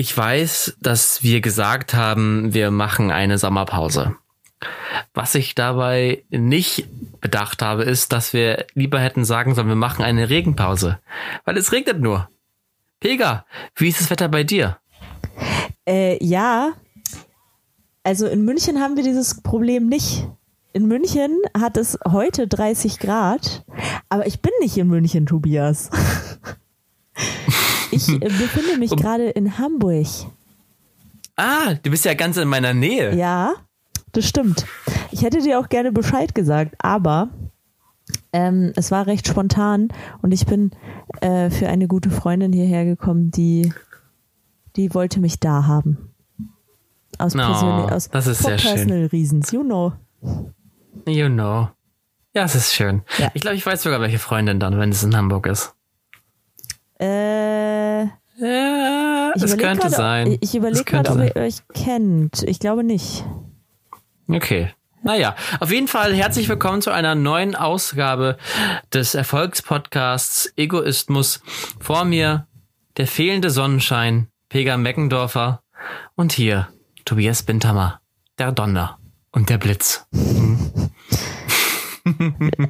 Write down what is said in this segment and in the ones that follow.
Ich weiß, dass wir gesagt haben, wir machen eine Sommerpause. Was ich dabei nicht bedacht habe, ist, dass wir lieber hätten sagen sollen, wir machen eine Regenpause. Weil es regnet nur. Pega, wie ist das Wetter bei dir? Äh, ja, also in München haben wir dieses Problem nicht. In München hat es heute 30 Grad, aber ich bin nicht in München, Tobias. Ich äh, befinde mich gerade in Hamburg. Ah, du bist ja ganz in meiner Nähe. Ja, das stimmt. Ich hätte dir auch gerne Bescheid gesagt, aber ähm, es war recht spontan und ich bin äh, für eine gute Freundin hierher gekommen, die, die wollte mich da haben. Aus, persönlich, aus das ist sehr schön. personal reasons, you know. You know. Ja, es ist schön. Ja. Ich glaube, ich weiß sogar, welche Freundin dann, wenn es in Hamburg ist. Äh, Ja, ich es könnte grad, sein. Ich überlege gerade, ob ihr euch kennt. Ich glaube nicht. Okay. Naja, auf jeden Fall herzlich willkommen zu einer neuen Ausgabe des Erfolgspodcasts Egoismus. Vor mir der fehlende Sonnenschein, Pega Meckendorfer und hier Tobias Binthammer, der Donner und der Blitz.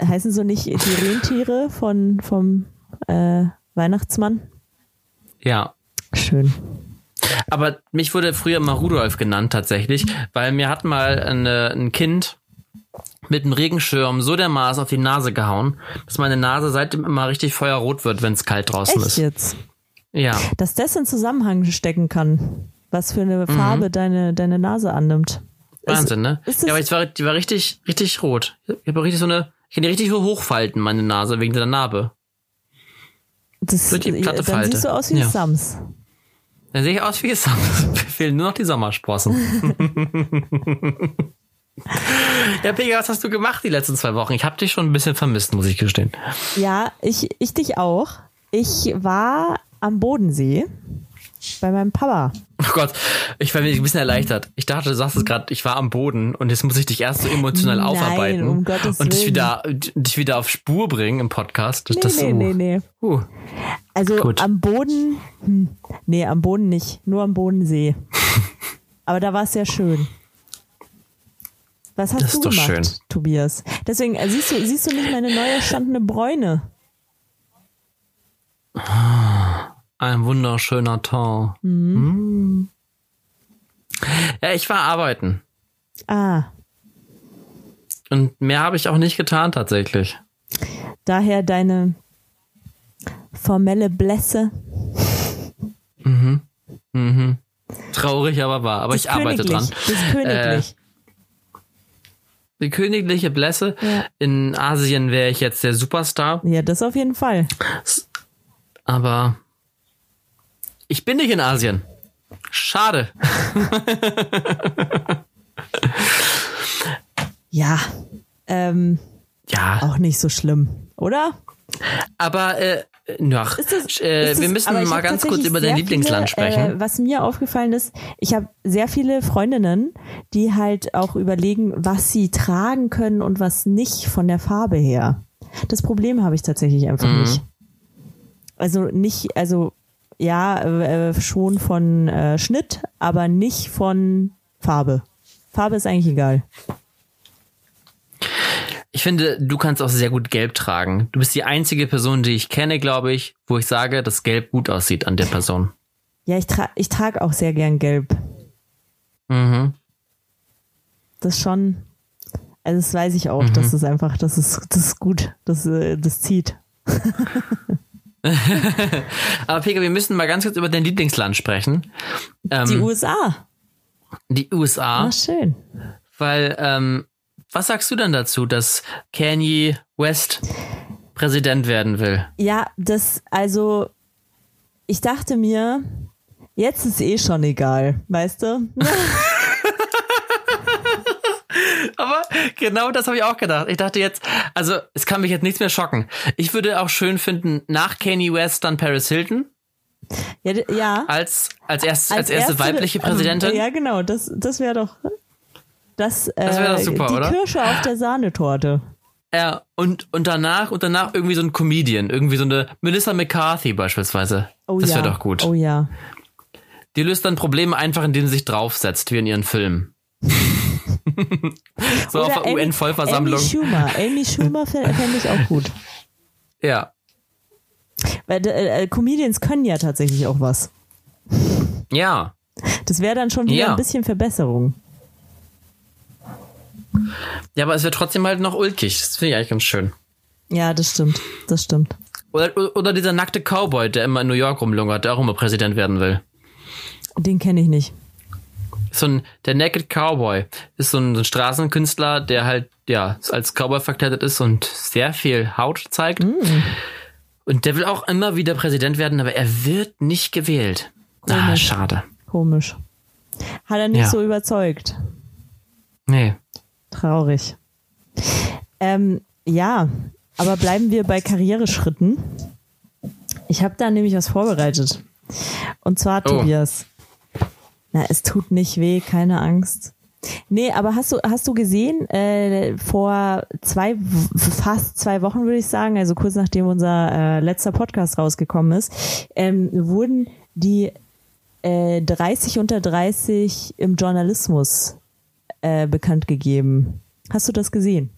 Heißen so nicht die Rentiere von, vom äh, Weihnachtsmann? Ja, Schön. Aber mich wurde früher immer Rudolf genannt tatsächlich, weil mir hat mal eine, ein Kind mit einem Regenschirm so dermaßen auf die Nase gehauen, dass meine Nase seitdem immer richtig feuerrot wird, wenn es kalt draußen Echt ist. jetzt? Ja, Dass das in Zusammenhang stecken kann, was für eine Farbe deine, deine Nase annimmt. Mhm. Wahnsinn, ne? ist Ja, aber ich war, die war richtig, richtig rot. Ich habe richtig so eine, ich kann die richtig so hochfalten, meine Nase, wegen der Narbe. Das, Wird die platte dann Falte. siehst du aus wie Ja. Sams. Dann sehe ich aus wie gesagt. Fehlen nur noch die Sommersprossen. ja, Pega, was hast du gemacht die letzten zwei Wochen? Ich habe dich schon ein bisschen vermisst, muss ich gestehen. Ja, ich, ich dich auch. Ich war am Bodensee bei meinem Papa. Oh Gott, ich war mir ein bisschen erleichtert. Ich dachte, du sagst es gerade, ich war am Boden und jetzt muss ich dich erst so emotional Nein, aufarbeiten um Gottes und dich wieder, dich wieder auf Spur bringen im Podcast. Nee, das nee, so, nee, nee. Uh, Also Gut. am Boden, hm, nee, am Boden nicht, nur am Bodensee. Aber da war es sehr schön. Was hast Das du ist doch gemacht, schön. Tobias? Deswegen, äh, siehst du, siehst du nicht meine neu erstandene Bräune? Ein wunderschöner Ton. Mm. Ja, ich war arbeiten. Ah, Und mehr habe ich auch nicht getan tatsächlich. daher deine formelle Blässe. Traurig, aber wahr. Aber Das ich arbeite dran. Das königlich. Die königliche Blässe. Ja. In Asien wäre ich jetzt der Superstar. ja, das auf jeden Fall. Aber ich bin nicht in Asien. Schade. Ja, ähm, Ja, auch nicht so schlimm, oder? aber äh, Ist das- äh, wir müssen mal ganz kurz über dein Lieblingsland viele, sprechen. Äh, was mir aufgefallen ist, ich habe sehr viele Freundinnen, die halt auch überlegen, was sie tragen können und was nicht von der Farbe her. Das Problem habe ich tatsächlich einfach Mhm. nicht. Also nicht, also ja, äh, schon von äh, Schnitt, aber nicht von Farbe. Farbe ist eigentlich egal. Ich finde, du kannst auch sehr gut Gelb tragen. Du bist die einzige Person, die ich kenne, glaube ich, wo ich sage, dass Gelb gut aussieht an der Person. Ja, ich, tra ich trage auch sehr gern gelb. Mhm. Das schon, also das weiß ich auch, Mhm. das ist einfach, das ist, das ist gut, das, äh, das zieht. Aber Pega, wir müssen mal ganz kurz über dein Lieblingsland sprechen. Ähm, Die USA. die USA. Ah, schön. Weil, ähm, was sagst du denn dazu, dass Kanye West Präsident werden will? Ja, das, also, ich dachte mir, jetzt ist eh schon egal, weißt du? Aber genau das habe ich auch gedacht. Ich dachte jetzt, also es kann mich jetzt nichts mehr schocken. Ich würde auch schön finden, nach Kanye West dann Paris Hilton ja, ja. als, als, erst, als, erste, weibliche Präsidentin. Ja, genau, das, das wäre doch, das, äh, Das wär doch super, die oder? Kirsche auf der Sahnetorte. Ja, und, und danach, und danach irgendwie so ein Comedian, irgendwie so eine Melissa McCarthy beispielsweise. Oh das ja. wäre doch gut. Oh ja. die löst dann Probleme einfach, indem sie sich draufsetzt, wie in ihren Filmen. so Oder auf der UN-Vollversammlung. Amy Schumer. Amy Schumer fände ich auch gut. Ja. Weil äh, Comedians können ja tatsächlich auch was. Ja. Das wäre dann schon wieder Ja. ein bisschen Verbesserung. Ja, aber es wird trotzdem halt noch ulkig. Das finde ich eigentlich ganz schön. Ja, das stimmt. Das stimmt. Oder, oder dieser nackte Cowboy, der immer in New York rumlungert, der auch immer Präsident werden will. Den kenne ich nicht. So ein, der Naked Cowboy ist so ein, so ein Straßenkünstler, der halt, ja, als Cowboy verkleidet ist und sehr viel Haut zeigt. Und der will auch immer wieder Präsident werden, aber er wird nicht gewählt. Ah, schade. Komisch. Hat er nicht Ja. so überzeugt. Nee. Traurig. Ähm, ja, aber bleiben wir bei Karriereschritten. Ich habe da nämlich was vorbereitet. Und zwar, Oh. Tobias. Na, es tut nicht weh, keine Angst. Nee, aber hast du, hast du gesehen, äh, vor zwei, fast zwei Wochen würde ich sagen, also kurz nachdem unser äh, letzter Podcast rausgekommen ist, ähm, wurden die äh, 30 unter 30 im Journalismus äh, bekannt gegeben. Hast du das gesehen?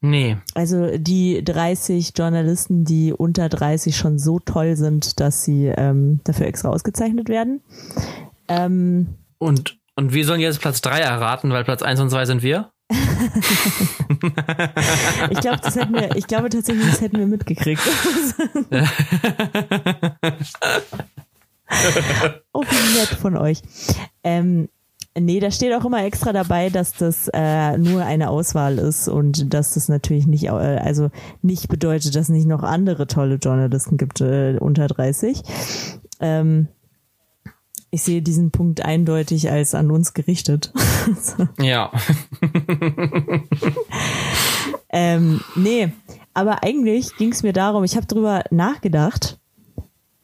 Nee. Also die 30 Journalisten, die unter 30 schon so toll sind, dass sie ähm, dafür extra ausgezeichnet werden. Ähm, Und, und wir sollen jetzt Platz 3 erraten, weil Platz 1 und 2 sind wir? ich glaube, das hätten wir, ich glaube tatsächlich, das hätten wir mitgekriegt. oh, wie nett von euch. Ähm, nee, da steht auch immer extra dabei, dass das äh, nur eine Auswahl ist und dass das natürlich nicht, äh, also nicht bedeutet, dass es nicht noch andere tolle Journalisten gibt äh, unter 30. Ähm, ich sehe diesen Punkt eindeutig als an uns gerichtet. Ja. Ähm, nee, aber eigentlich ging es mir darum, ich habe drüber nachgedacht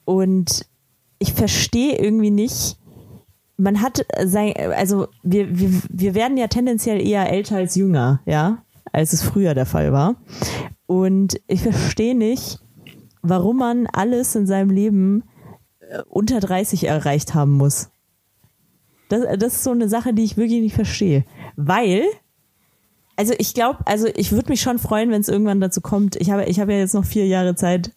und ich verstehe irgendwie nicht, man hat sein, also wir, wir, wir werden ja tendenziell eher älter als jünger, ja, als es früher der Fall war. Und ich verstehe nicht, warum man alles in seinem Leben unter 30 erreicht haben muss. Das, das ist so eine Sache, die ich wirklich nicht verstehe. Weil, also ich glaube, also ich würde mich schon freuen, wenn es irgendwann dazu kommt. Ich habe, ich habe ja jetzt noch vier Jahre Zeit.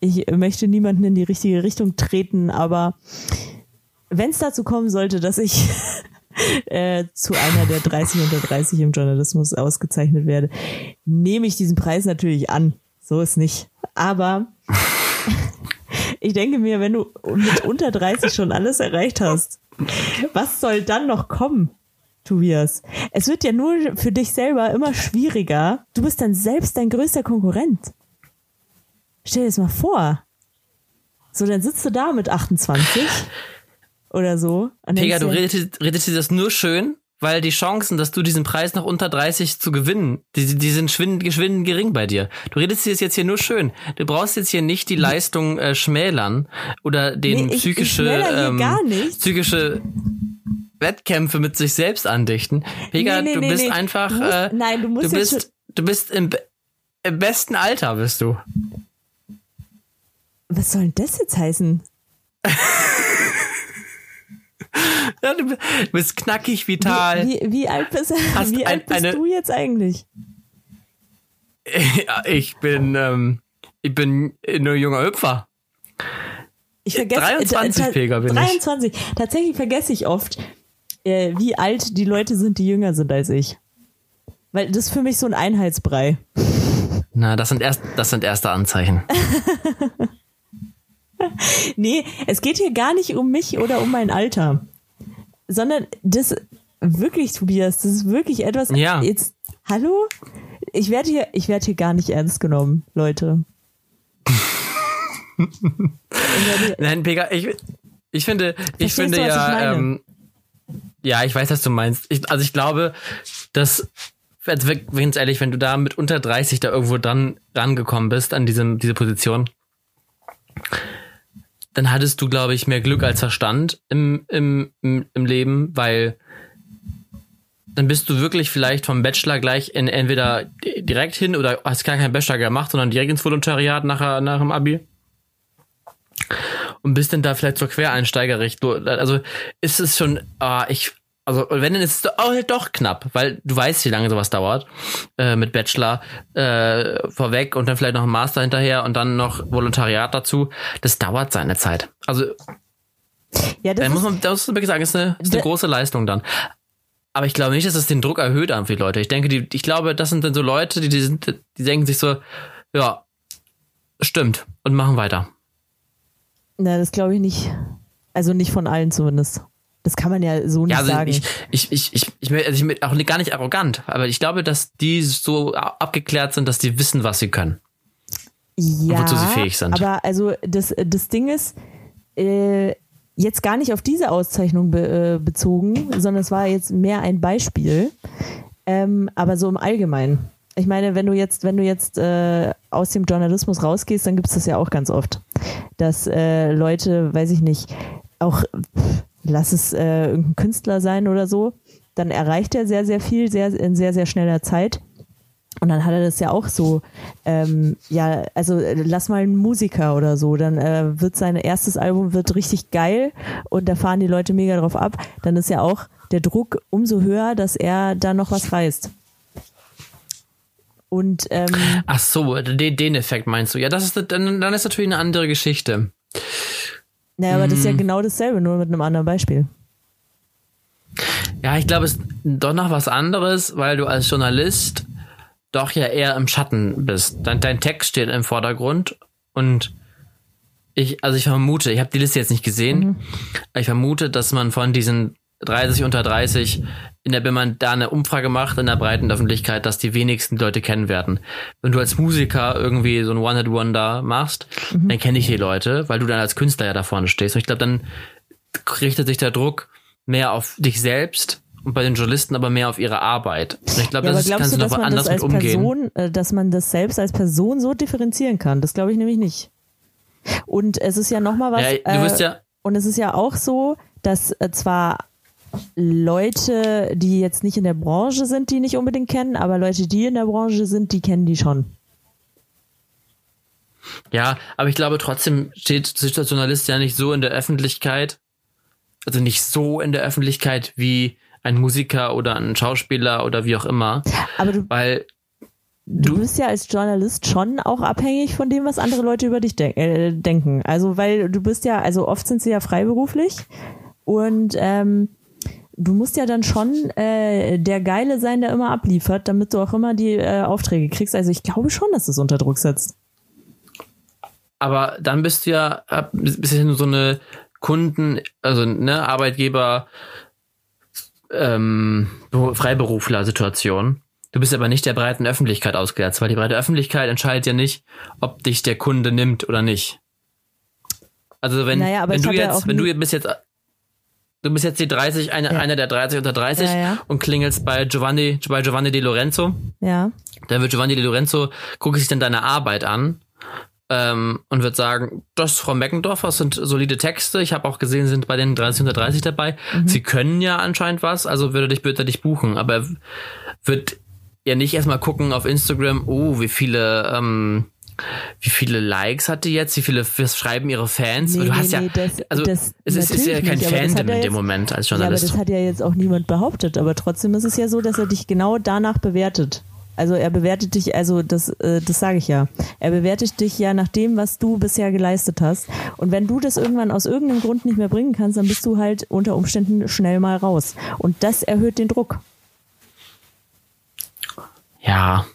Ich möchte niemanden in die richtige Richtung treten, aber wenn es dazu kommen sollte, dass ich äh, zu einer der 30 unter 30 im Journalismus ausgezeichnet werde, nehme ich diesen Preis natürlich an. So ist nicht. Aber ich denke mir, wenn du mit unter 30 schon alles erreicht hast, was soll dann noch kommen? Tobias. Es wird ja nur für dich selber immer schwieriger. Du bist dann selbst dein größter Konkurrent. Stell dir das mal vor. So, dann sitzt du da mit 28 oder so. Pega, du redest, redest dir das nur schön, weil die Chancen, dass du diesen Preis noch unter 30 zu gewinnen, die, die sind schwind, geschwind gering bei dir. Du redest dir jetzt hier nur schön. Du brauchst jetzt hier nicht die Leistung äh, schmälern oder den Nee, ich- ich psychische, hier ähm, psychische Wettkämpfe mit sich selbst andichten. Pega, Nee, nee, du bist einfach, Du musst- äh, nein, du musst du bist, du bist im, im besten Alter bist du. Was soll denn das jetzt heißen? Du bist knackig, vital. Wie, wie alt bist, wie alt bist eine- du jetzt eigentlich? Ich bin, ähm, ich bin nur junger Hüpfer. Ich vergesse 23 äh, Pega bin ich. 23. Tatsächlich vergesse ich oft, äh, wie alt die Leute sind, die jünger sind als ich. Weil das ist für mich so ein Einheitsbrei. Na, das sind erst, das sind erste Anzeichen. Nee, es geht hier gar nicht um mich oder um mein Alter. Sondern das wirklich, Tobias, das ist wirklich etwas. Ja. Jetzt, hallo? Ich werde hier, ich werde hier gar nicht ernst genommen, Leute. Ich Nein, Pega, ich, ich finde, ich Verstehst finde du, ich ja, meine? ähm, ja, ich weiß, was du meinst. Ich, also ich glaube, dass, also ganz ehrlich, wenn du da mit unter 30 da irgendwo dran rangekommen bist an diesem, diese Position, dann hattest du, glaube ich, mehr Glück als Verstand im, im, im, im Leben, weil dann bist du wirklich vielleicht vom Bachelor gleich in entweder direkt hin oder hast gar keinen Bachelor gemacht, sondern direkt ins Volontariat nach, nach dem Abi. und bist dann da vielleicht zur Quereinsteigerrichtung. Also ist es schon, ah, ich, also wenn dann ist es auch halt doch knapp, weil du weißt, wie lange sowas dauert äh, mit Bachelor äh, vorweg und dann vielleicht noch ein Master hinterher und dann noch Volontariat dazu. Das dauert seine Zeit. Also Ja, das da muss man, das muss man wirklich sagen, ist eine, ist eine große Leistung dann. Aber ich glaube nicht, dass es den Druck erhöht an viele Leute. Ich denke, die, ich glaube, das sind dann so Leute, die, die sind, die denken sich so, ja, stimmt und machen weiter. na, das glaube ich nicht. Also nicht von allen zumindest. Das kann man ja so nicht Ja, also sagen. ich, ich, ich, ich, ich, also ich bin auch gar nicht arrogant, aber ich glaube, dass die so abgeklärt sind, dass die wissen, was sie können. ja, wozu sie fähig sind. Aber also das, das Ding ist, äh, jetzt gar nicht auf diese Auszeichnung be, äh, bezogen, sondern es war jetzt mehr ein Beispiel. Ähm, aber so im Allgemeinen. Ich meine, wenn du jetzt, wenn du jetzt äh, aus dem Journalismus rausgehst, dann gibt es das ja auch ganz oft. Dass äh, Leute, weiß ich nicht, auch pff, lass es äh, irgendein Künstler sein oder so, dann erreicht er sehr, sehr viel, sehr, in sehr, sehr schneller Zeit. Und dann hat er das ja auch so, ähm, ja, also äh, lass mal einen Musiker oder so, dann äh, wird sein erstes Album wird richtig geil und da fahren die Leute mega drauf ab. Dann ist ja auch der Druck umso höher, dass er da noch was reißt. Und ähm, Ach so, den, den Effekt meinst du? Ja, das ist dann, dann ist natürlich eine andere Geschichte. Naja, aber das ist ja Mhm. genau dasselbe, nur mit einem anderen Beispiel. Ja, ich glaube, es ist doch noch was anderes, weil du als Journalist doch ja eher im Schatten bist. Dein, dein Text steht im Vordergrund und ich, also ich vermute, ich habe die Liste jetzt nicht gesehen, aber ich vermute, dass man von diesen 30 unter 30 in der, wenn man da eine Umfrage macht in der breiten Öffentlichkeit, dass die wenigsten Leute kennen werden. Wenn du als Musiker irgendwie so ein One-Hit-Wonder machst, dann kenne ich die Leute, weil du dann als Künstler ja da vorne stehst. Und ich glaube, dann richtet sich der Druck mehr auf dich selbst und bei den Journalisten aber mehr auf ihre Arbeit. Und ich glaube, Ja, das ist, kannst du, du dass noch man anders das mit als umgehen. Person, äh, dass man das selbst als Person so differenzieren kann? Das glaube ich nämlich nicht. Und es ist ja nochmal was. Ja, du wirst äh, ja, Und es ist ja auch so, dass äh, zwar Leute, die jetzt nicht in der Branche sind, die nicht unbedingt kennen, aber Leute, die in der Branche sind, die kennen die schon. ja, aber ich glaube trotzdem steht sich der Journalist ja nicht so in der Öffentlichkeit, also nicht so in der Öffentlichkeit wie ein Musiker oder ein Schauspieler oder wie auch immer, Aber du, weil du du- bist ja als Journalist schon auch abhängig von dem, was andere Leute über dich de äh, denken. Also weil du bist ja, also oft sind sie ja freiberuflich und ähm, du musst ja dann schon äh, der Geile sein, der immer abliefert, damit du auch immer die äh, Aufträge kriegst. Also ich glaube schon, dass das unter Druck setzt. aber dann bist du ja ab- bist ja nur so eine Kunden, also ne Arbeitgeber, ähm, Be- Freiberufler-Situation. Du bist aber nicht der breiten Öffentlichkeit ausgesetzt, weil die breite Öffentlichkeit entscheidet ja nicht, ob dich der Kunde nimmt oder nicht. Also wenn, Naja, wenn du ja jetzt, auch wenn du bist jetzt Du bist jetzt die 30, eine, Ja. einer der 30 unter 30 Ja, ja. und klingelst bei Giovanni, bei Giovanni Di Lorenzo. Ja. Dann wird Giovanni Di Lorenzo, guckt sich dann deine Arbeit an ähm, und wird sagen, das Frau Meckendorf, das sind solide Texte. Ich habe auch gesehen, Sie sind bei den 30 unter 30 dabei. Sie können ja anscheinend was, also würde dich, er dich buchen. Aber er wird ja nicht erstmal gucken auf Instagram, oh, wie viele, ähm, wie viele Likes hat die jetzt, wie viele was schreiben ihre Fans. Nee, du hast nee, ja, das- also das es ist, ist ja kein nicht, Fandom in dem jetzt- Moment als Ja, aber Journalist. das hat ja jetzt auch niemand behauptet. Aber trotzdem ist es ja so, dass er dich genau danach bewertet. Also er bewertet dich, also das, äh, das sage ich ja. Er bewertet dich ja nach dem, was du bisher geleistet hast. Und wenn du das irgendwann aus irgendeinem Grund nicht mehr bringen kannst, dann bist du halt unter Umständen schnell mal raus. Und das erhöht den Druck. Ja.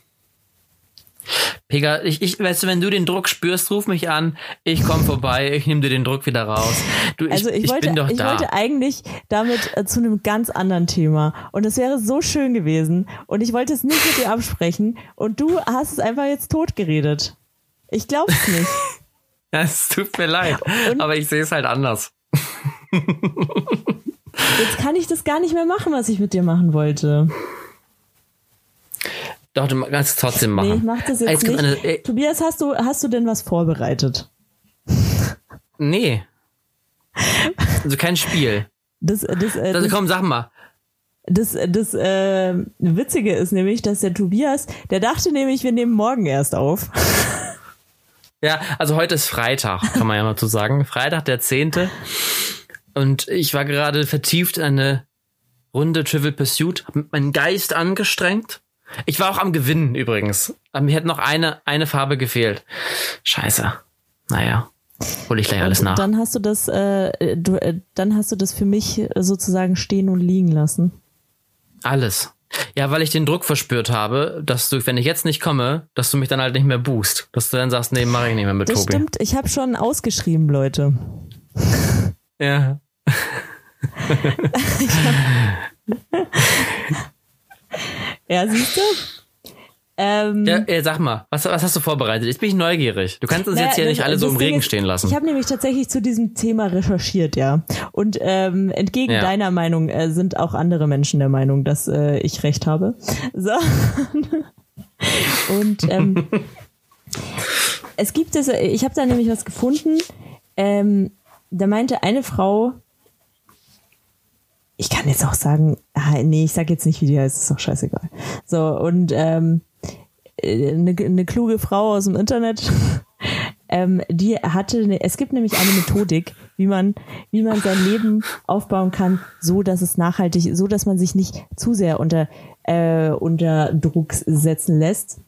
Pega, ich, ich, weißt du, wenn du den Druck spürst, ruf mich an, ich komme vorbei, ich nehme dir den Druck wieder raus. Du, ich, Also ich, ich wollte, bin doch ich da. wollte eigentlich damit äh, zu einem ganz anderen Thema. Und es wäre so schön gewesen. Und ich wollte es nicht mit dir absprechen. Und du hast es einfach jetzt totgeredet. Ich glaub's nicht. Es tut mir leid, Und- aber ich sehe es halt anders. Jetzt kann ich das gar nicht mehr machen, was ich mit dir machen wollte. Doch, du kannst es trotzdem machen. Nee, ich mach das jetzt gibt nicht. Eine, äh, Tobias, hast du, hast du denn was vorbereitet? nee. Also kein Spiel. Das, das, äh, Also komm, sag mal. das, das äh, Witzige ist nämlich, dass der Tobias, der dachte nämlich, wir nehmen morgen erst auf. Ja, also heute ist Freitag, kann man ja mal zu sagen. Freitag, der 10. Und ich war gerade vertieft in eine Runde Trivial Pursuit, hab meinen Geist angestrengt. Ich war auch am Gewinnen übrigens. Mir hätte noch eine, eine Farbe gefehlt. Scheiße. Naja. Hol ich gleich alles nach. Dann hast du das, äh, du, äh, dann hast du das für mich sozusagen stehen und liegen lassen. Alles. Ja, weil ich den Druck verspürt habe, dass du, wenn ich jetzt nicht komme, dass du mich dann halt nicht mehr boost. Dass du dann sagst, nee, mach ich nicht mehr mit das Tobi. Stimmt, ich habe schon ausgeschrieben, Leute. Ja. ja, siehst du? Ähm, ja, ja, sag mal, was, was hast du vorbereitet? Jetzt bin ich neugierig. Du kannst uns naja, jetzt hier nicht alle so im Regen ist, stehen lassen. Ich habe nämlich tatsächlich zu diesem Thema recherchiert, ja. Und ähm, entgegen ja. deiner Meinung äh, sind auch andere Menschen der Meinung, dass äh, ich recht habe. So. Und ähm, es gibt es, ich habe da nämlich was gefunden. Ähm, da meinte eine Frau, ich kann jetzt auch sagen, ah, nee, ich sag jetzt nicht, wie die heißt, ist doch scheißegal. So, und ähm, eine, eine kluge Frau aus dem Internet, ähm, die hatte, eine, es gibt nämlich eine Methodik, wie man, wie man sein Leben aufbauen kann, so dass es nachhaltig, so dass man sich nicht zu sehr unter, äh, unter Druck setzen lässt.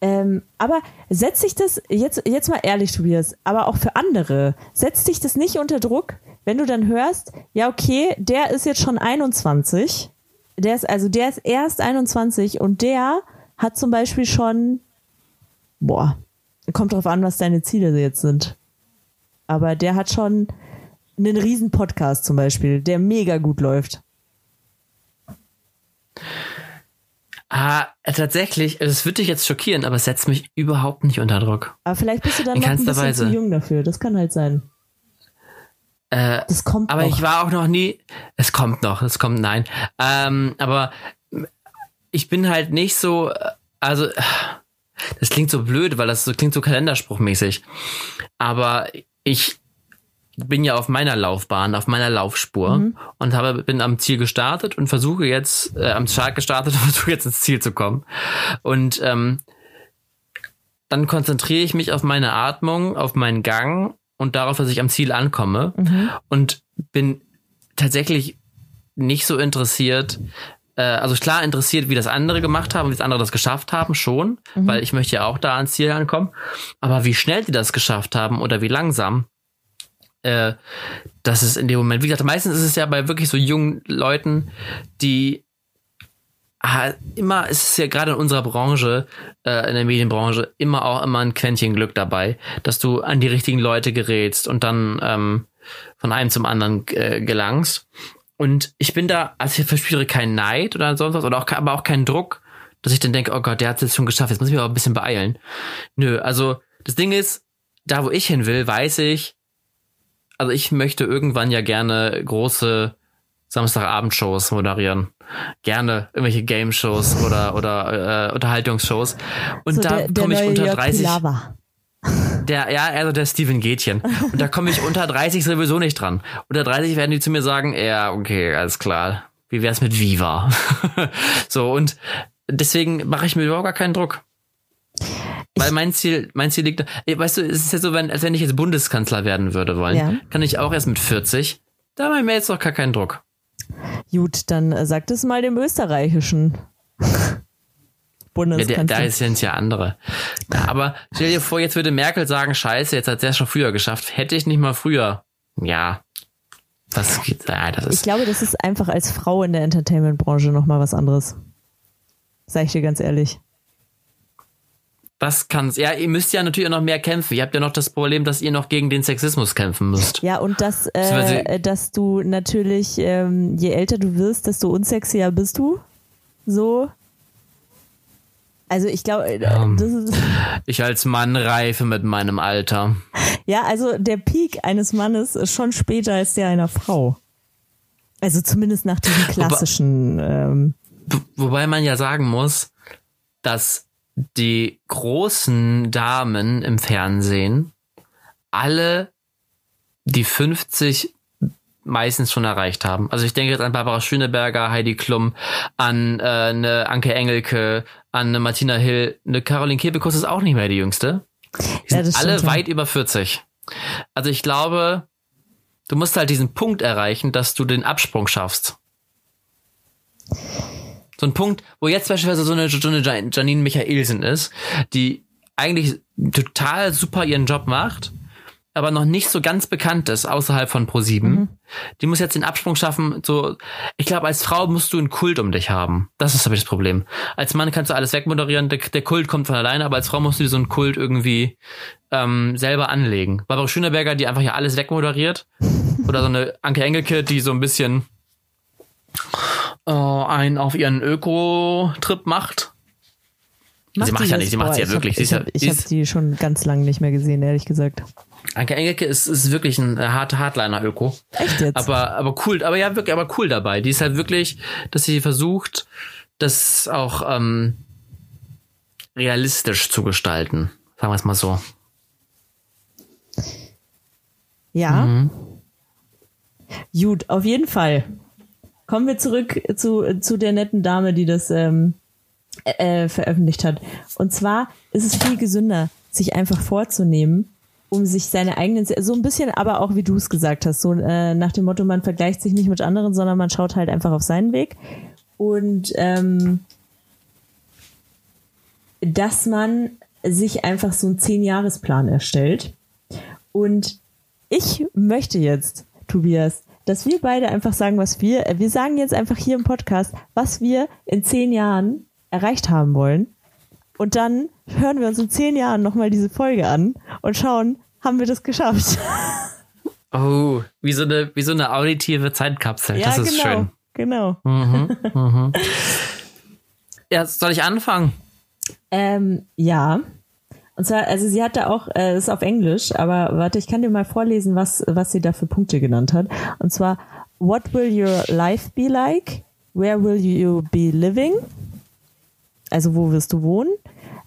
Ähm, aber setzt sich das, jetzt, jetzt mal ehrlich, Tobias, aber auch für andere, setzt sich das nicht unter Druck, wenn du dann hörst, ja, okay, der ist jetzt schon 21, der ist, also der ist erst 21 und der hat zum Beispiel schon, boah, kommt drauf an, was deine Ziele jetzt sind. Aber der hat schon einen riesen Podcast zum Beispiel, der mega gut läuft. Ah, tatsächlich, es wird dich jetzt schockieren, aber es setzt mich überhaupt nicht unter Druck. Aber vielleicht bist du dann In noch ein bisschen Weise. zu jung dafür. Das kann halt sein. Äh, das kommt aber noch. ich war auch noch nie. Es kommt noch, es kommt nein. Ähm, aber ich bin halt nicht so, also das klingt so blöd, weil das so klingt so kalenderspruchmäßig. Aber ich bin ja auf meiner Laufbahn, auf meiner Laufspur mhm. und habe bin am Ziel gestartet und versuche jetzt äh, am Start gestartet und versuche jetzt ins Ziel zu kommen. Und ähm, dann konzentriere ich mich auf meine Atmung, auf meinen Gang und darauf, dass ich am Ziel ankomme mhm. und bin tatsächlich nicht so interessiert, äh, also klar interessiert, wie das andere gemacht haben, wie das andere das geschafft haben, schon, mhm. weil ich möchte ja auch da ans Ziel ankommen. Aber wie schnell die das geschafft haben oder wie langsam, äh, das ist in dem Moment, wie gesagt, meistens ist es ja bei wirklich so jungen Leuten, die immer, es ist ja gerade in unserer Branche, äh, in der Medienbranche, immer auch immer ein Quäntchen Glück dabei, dass du an die richtigen Leute gerätst und dann ähm, von einem zum anderen äh, gelangst. Und ich bin da, also ich verspüre keinen Neid oder sonst was, oder auch, aber auch keinen Druck, dass ich dann denke, oh Gott, der hat es jetzt schon geschafft, jetzt muss ich mich aber ein bisschen beeilen. Nö, also das Ding ist, da wo ich hin will, weiß ich, also ich möchte irgendwann ja gerne große Samstagabendshows moderieren. Gerne irgendwelche Game-Shows oder, oder äh, Unterhaltungsshows. Und so da komme ich unter 30. Pilava. Der, ja, also der Steven Gätchen. Und da komme ich unter 30 sowieso nicht dran. Unter 30 werden die zu mir sagen, ja, okay, alles klar. Wie wär's mit Viva? so, und deswegen mache ich mir überhaupt gar keinen Druck. Weil mein Ziel, mein Ziel liegt, weißt du, es ist ja so, wenn, als wenn ich jetzt Bundeskanzler werden würde wollen, ja. kann ich auch erst mit 40. Da mache ich mir jetzt noch gar keinen Druck. Gut, dann äh, sagt es mal dem österreichischen. Bundeskanzler. Ja, da sind ja andere. Ja, aber stell dir vor, jetzt würde Merkel sagen, scheiße, jetzt hat er schon früher geschafft. Hätte ich nicht mal früher. Ja. Das geht, ja, das ist. Ich glaube, das ist einfach als Frau in der Entertainment-Branche nochmal was anderes. Sag ich dir ganz ehrlich. Das kann's. Ja, ihr müsst ja natürlich noch mehr kämpfen. Ihr habt ja noch das Problem, dass ihr noch gegen den Sexismus kämpfen müsst. Ja, und dass, äh, dass du natürlich, ähm, je älter du wirst, desto unsexier bist du. So. Also ich glaube, äh, um, ich als Mann reife mit meinem Alter. Ja, also der Peak eines Mannes ist schon später als der einer Frau. Also zumindest nach diesem klassischen. Wobei, ähm, wobei man ja sagen muss, dass die großen Damen im Fernsehen alle die 50 meistens schon erreicht haben. Also ich denke jetzt an Barbara Schöneberger, Heidi Klum, an äh, eine Anke Engelke, an eine Martina Hill, eine Caroline Kebekus ist auch nicht mehr die jüngste. Die Ja, sind alle stimmt, ja. weit über 40. Also ich glaube, du musst halt diesen Punkt erreichen, dass du den Absprung schaffst. So ein Punkt, wo jetzt beispielsweise so eine, so eine Jan- Janine Michaelsen ist, die eigentlich total super ihren Job macht, aber noch nicht so ganz bekannt ist außerhalb von Pro7. Mhm. Die muss jetzt den Absprung schaffen. So, ich glaube, als Frau musst du einen Kult um dich haben. Das ist aber das Problem. Als Mann kannst du alles wegmoderieren, der, der Kult kommt von alleine, aber als Frau musst du dir so einen Kult irgendwie ähm, selber anlegen. Barbara Schöneberger, die einfach ja alles wegmoderiert. Oder so eine Anke Engelke, die so ein bisschen äh, einen auf ihren Öko-Trip macht. sie macht ja nicht, sie macht sie ja ich wirklich. Hab, ich habe sie hab ist- die schon ganz lange nicht mehr gesehen, ehrlich gesagt. Anke Engelke ist, ist wirklich ein harter Hardliner-Öko. Echt jetzt? Aber, aber cool, aber ja, wirklich, aber cool dabei. Die ist halt wirklich, dass sie versucht, das auch ähm, realistisch zu gestalten. Sagen wir es mal so. ja. Mhm. Gut, auf jeden Fall. Kommen wir zurück zu, zu der netten Dame, die das ähm, äh, veröffentlicht hat. Und zwar ist es viel gesünder, sich einfach vorzunehmen, um sich seine eigenen, so ein bisschen, aber auch wie du es gesagt hast, so äh, nach dem Motto, man vergleicht sich nicht mit anderen, sondern man schaut halt einfach auf seinen Weg. Und ähm, dass man sich einfach so einen Zehn-Jahres-Plan erstellt. Und ich möchte jetzt, Tobias, dass wir beide einfach sagen, was wir, äh, wir sagen jetzt einfach hier im Podcast, was wir in zehn Jahren erreicht haben wollen. Und dann hören wir uns in zehn Jahren nochmal diese Folge an und schauen, haben wir das geschafft? Oh, wie so eine, wie so eine auditive Zeitkapsel. das ist genau, schön. genau. Ja, soll ich anfangen? Ähm, ja. Und zwar, also sie hatte auch, äh, ist auf Englisch, aber warte, ich kann dir mal vorlesen, was, was sie da für Punkte genannt hat. Und zwar, what will your life be like? Where will you be living? Also wo wirst du wohnen?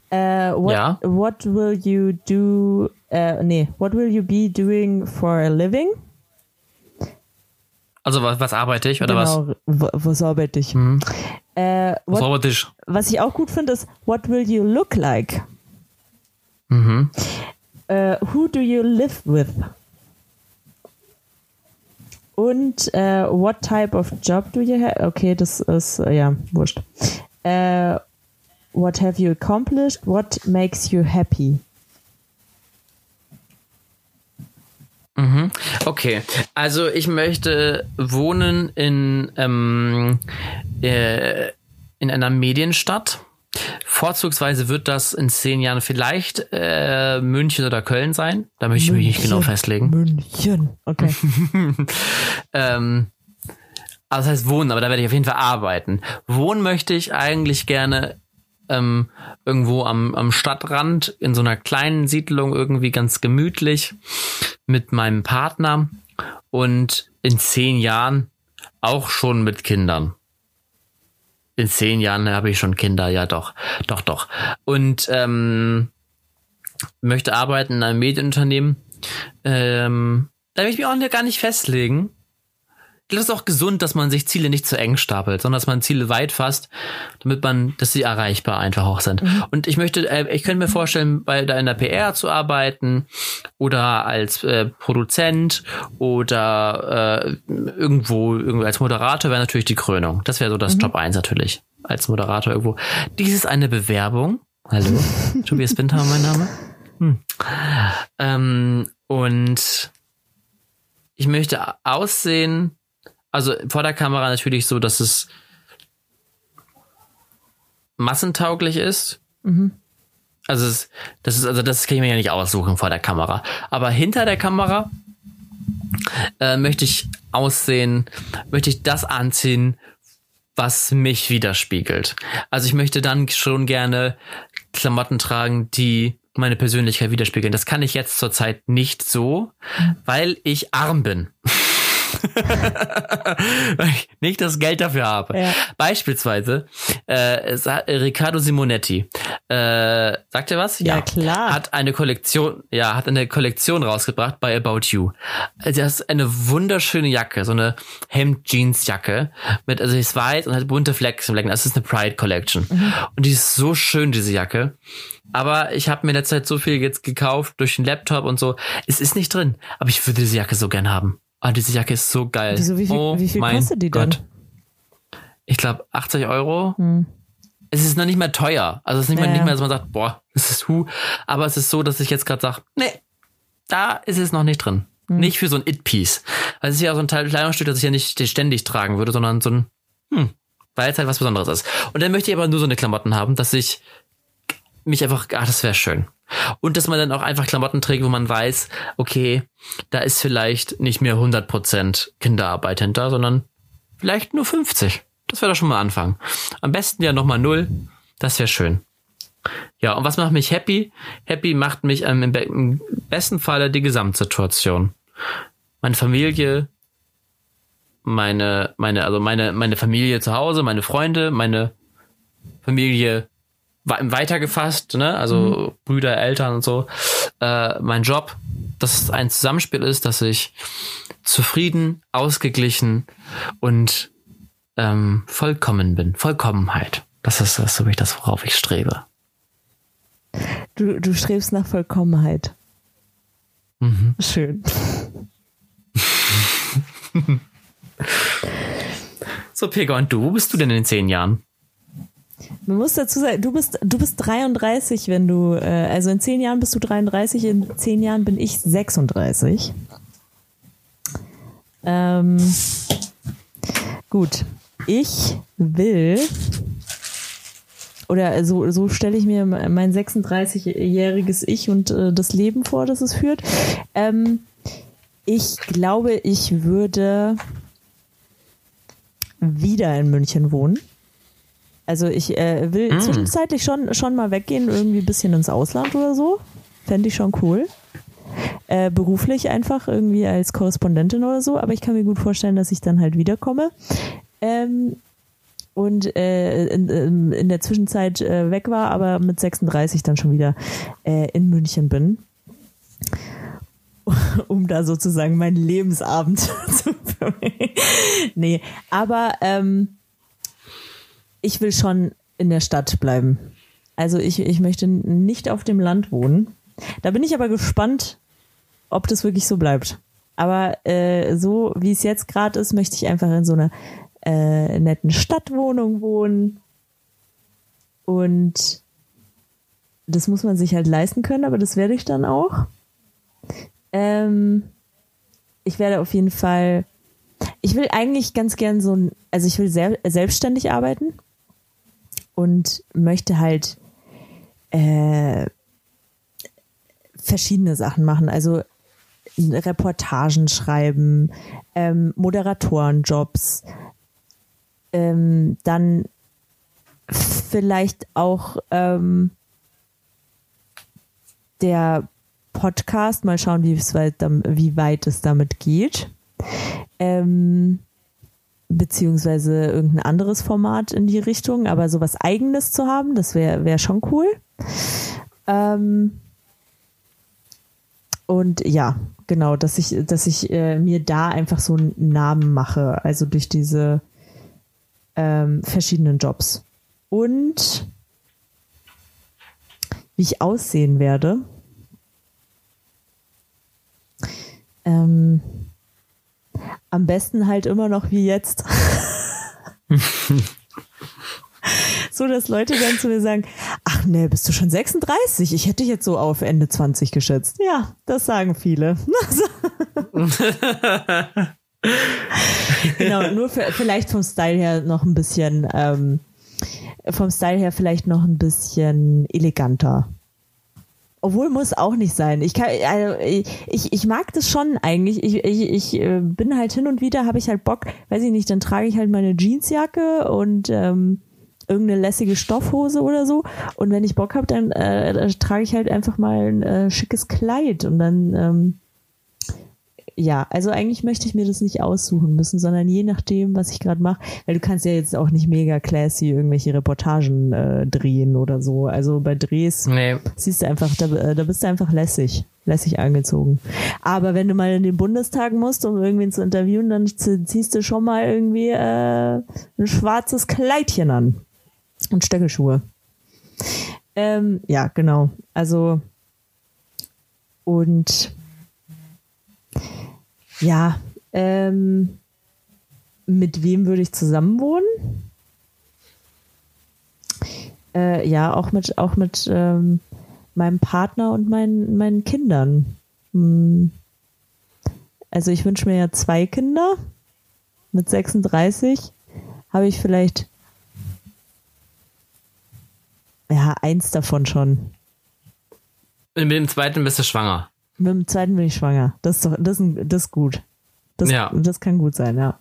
Äh, what, Ja. what will you do, äh, nee, what will you be doing for a living? Also was, was arbeite ich oder was? genau, was? was arbeite ich? Äh, Was what, arbeite ich? was ich auch gut finde, ist, what will you look like? Mhm. Äh, who do you live with? Und äh, what type of job do you have? Okay, das ist, äh, ja, wurscht. Äh, what have you accomplished? What makes you happy? Okay, also ich möchte wohnen in, ähm, äh, in einer Medienstadt. Vorzugsweise wird das in zehn Jahren vielleicht äh, München oder Köln sein. Da möchte ich mich nicht genau festlegen. München. Okay. Ähm, aber das heißt wohnen, aber da werde ich auf jeden Fall arbeiten. Wohnen möchte ich eigentlich gerne ähm, irgendwo am, am Stadtrand in so einer kleinen Siedlung irgendwie ganz gemütlich mit meinem Partner und in zehn Jahren auch schon mit Kindern. In zehn Jahren habe ich schon Kinder, ja doch, doch, doch. Und ähm, möchte arbeiten in einem Medienunternehmen. Ähm, da will ich mich auch gar nicht festlegen. Es ist auch gesund, dass man sich Ziele nicht zu eng stapelt, sondern dass man Ziele weit fasst, damit man, dass sie erreichbar einfach auch sind. Und ich möchte, äh, ich könnte mir vorstellen, bei da in der PR zu arbeiten oder als äh, Produzent oder äh, irgendwo, irgendwo als Moderator wäre natürlich die Krönung. Das wäre so das Job 1 natürlich. Als Moderator irgendwo. Dies ist eine Bewerbung. Hallo, Tobias Winter, mein Name. Hm. Ähm, und ich möchte aussehen, also vor der Kamera natürlich so, dass es massentauglich ist. Also es, das ist, also das kann ich mir ja nicht aussuchen vor der Kamera. Aber hinter der Kamera äh, möchte ich aussehen, möchte ich das anziehen, was mich widerspiegelt. Also ich möchte dann schon gerne Klamotten tragen, die meine Persönlichkeit widerspiegeln. Das kann ich jetzt zurzeit nicht so, weil ich arm bin. Weil ich nicht das Geld dafür habe. Ja. Beispielsweise äh, Riccardo Simonetti. Äh, sagt ihr was? Ja, klar. Hat eine Kollektion, ja, hat eine Kollektion rausgebracht bei About You. Also das ist eine wunderschöne Jacke, so eine Hemd-Jeans-Jacke mit, also ist weiß und hat bunte Flecken. Das ist eine Pride Collection. Mhm. Und die ist so schön, diese Jacke. Aber ich habe mir in der Zeit so viel jetzt gekauft durch den Laptop und so. Es ist nicht drin. Aber ich würde diese Jacke so gern haben. Ah, diese Jacke ist so geil. Wieso, wie viel, oh wie viel kostet die denn? Gott. Ich glaube 80 Euro. Hm. Es ist noch nicht mehr teuer. Also es ist nicht, mehr, Ja, nicht mehr, dass man sagt, boah, das ist hu. Aber es ist so, dass ich jetzt gerade sage, nee, da ist es noch nicht drin. Hm. Nicht für so ein It-Piece. Weil es ist ja so ein Teil Kleidungsstück, das ich ja nicht ständig tragen würde, sondern so ein, hm, weil es halt was Besonderes ist. Und dann möchte ich aber nur so eine Klamotten haben, dass ich mich einfach, ach, das wäre schön. Und dass man dann auch einfach Klamotten trägt, wo man weiß, okay, da ist vielleicht nicht mehr 100% Kinderarbeit hinter, sondern vielleicht nur 50. Das wäre doch schon mal Anfang. Am besten ja nochmal null. Das wäre schön. Ja, und was macht mich happy? Happy macht mich ähm, im, be im besten Falle die Gesamtsituation. Meine Familie, meine, meine, also meine, meine Familie zu Hause, meine Freunde, meine Familie weitergefasst, ne? Also Brüder, Eltern und so, äh, mein Job, dass es ein Zusammenspiel ist, dass ich zufrieden, ausgeglichen und ähm, vollkommen bin. Vollkommenheit. Das ist das, ich das, worauf ich strebe. Du, du strebst nach Vollkommenheit. Mhm. Schön. So, Pega, und du? Wo bist du denn in zehn Jahren? Man muss dazu sagen, du bist, du bist 33, wenn du, äh, also in zehn Jahren bist du 33, in zehn Jahren bin ich 36. Ähm, gut. Ich will, oder so, so stelle ich mir mein 36-jähriges Ich und äh, das Leben vor, das es führt. Ähm, ich glaube, ich würde wieder in München wohnen. Also ich äh, will Mm. zwischenzeitlich schon, schon mal weggehen, irgendwie ein bisschen ins Ausland oder so. Fände ich schon cool. Äh, beruflich einfach irgendwie als Korrespondentin oder so, aber ich kann mir gut vorstellen, dass ich dann halt wiederkomme. Ähm, und äh, in, in, in der Zwischenzeit äh, weg war, aber mit 36 dann schon wieder äh, in München bin. Um da sozusagen meinen Lebensabend zu verbringen. Nee, aber ähm, ich will schon in der Stadt bleiben. Also ich, ich möchte nicht auf dem Land wohnen. Da bin ich aber gespannt, ob das wirklich so bleibt. Aber äh, so wie es jetzt gerade ist, möchte ich einfach in so einer äh, netten Stadtwohnung wohnen. Und das muss man sich halt leisten können, aber das werde ich dann auch. Ähm, ich werde auf jeden Fall. Ich will eigentlich ganz gern so ein, also ich will sehr, selbstständig arbeiten und möchte halt äh, verschiedene Sachen machen. Also Reportagen schreiben, ähm, Moderatorenjobs, ähm, dann vielleicht auch ähm, der Podcast, mal schauen, wie, weit, wie weit es damit geht. Ähm, beziehungsweise irgendein anderes Format in die Richtung, aber sowas eigenes zu haben, das wäre wär schon cool. Ähm, und ja, genau, dass ich, dass ich äh, mir da einfach so einen Namen mache, also durch diese ähm, verschiedenen Jobs. Und wie ich aussehen werde. Ähm, am besten halt immer noch wie jetzt. so, dass Leute dann zu mir sagen, ach nee, bist du schon 36? Ich hätte dich jetzt so auf Ende 20 geschätzt. Ja, das sagen viele. genau, nur für, vielleicht vom Style her noch ein bisschen, ähm, vom Style her vielleicht noch ein bisschen eleganter. Obwohl muss auch nicht sein. Ich, kann, also ich, ich mag das schon eigentlich. Ich, ich, ich äh, bin halt hin und wieder, habe ich halt Bock, weiß ich nicht, dann trage ich halt meine Jeansjacke und ähm, irgendeine lässige Stoffhose oder so. Und wenn ich Bock habe, dann äh, trage ich halt einfach mal ein äh, schickes Kleid und dann ähm, ja, also eigentlich möchte ich mir das nicht aussuchen müssen, sondern je nachdem, was ich gerade mache, weil du kannst ja jetzt auch nicht mega classy irgendwelche Reportagen äh, drehen oder so. Also bei Drehs Nee. siehst du einfach, da, äh, da bist du einfach lässig, lässig angezogen. Aber wenn du mal in den Bundestag musst, um irgendwen zu interviewen, dann zie- ziehst du schon mal irgendwie äh, ein schwarzes Kleidchen an und Stöckelschuhe. Ähm, ja, genau. Also und ja, ähm, mit wem würde ich zusammen wohnen? Äh, ja, auch mit, auch mit ähm, meinem Partner und meinen, meinen Kindern. Hm. Also ich wünsche mir ja zwei Kinder. Mit 36 habe ich vielleicht ja, eins davon schon. Und mit dem zweiten bist du schwanger. Mit dem zweiten bin ich schwanger. Das ist doch, das ist, das ist gut. Das, Ja. das kann gut sein, ja.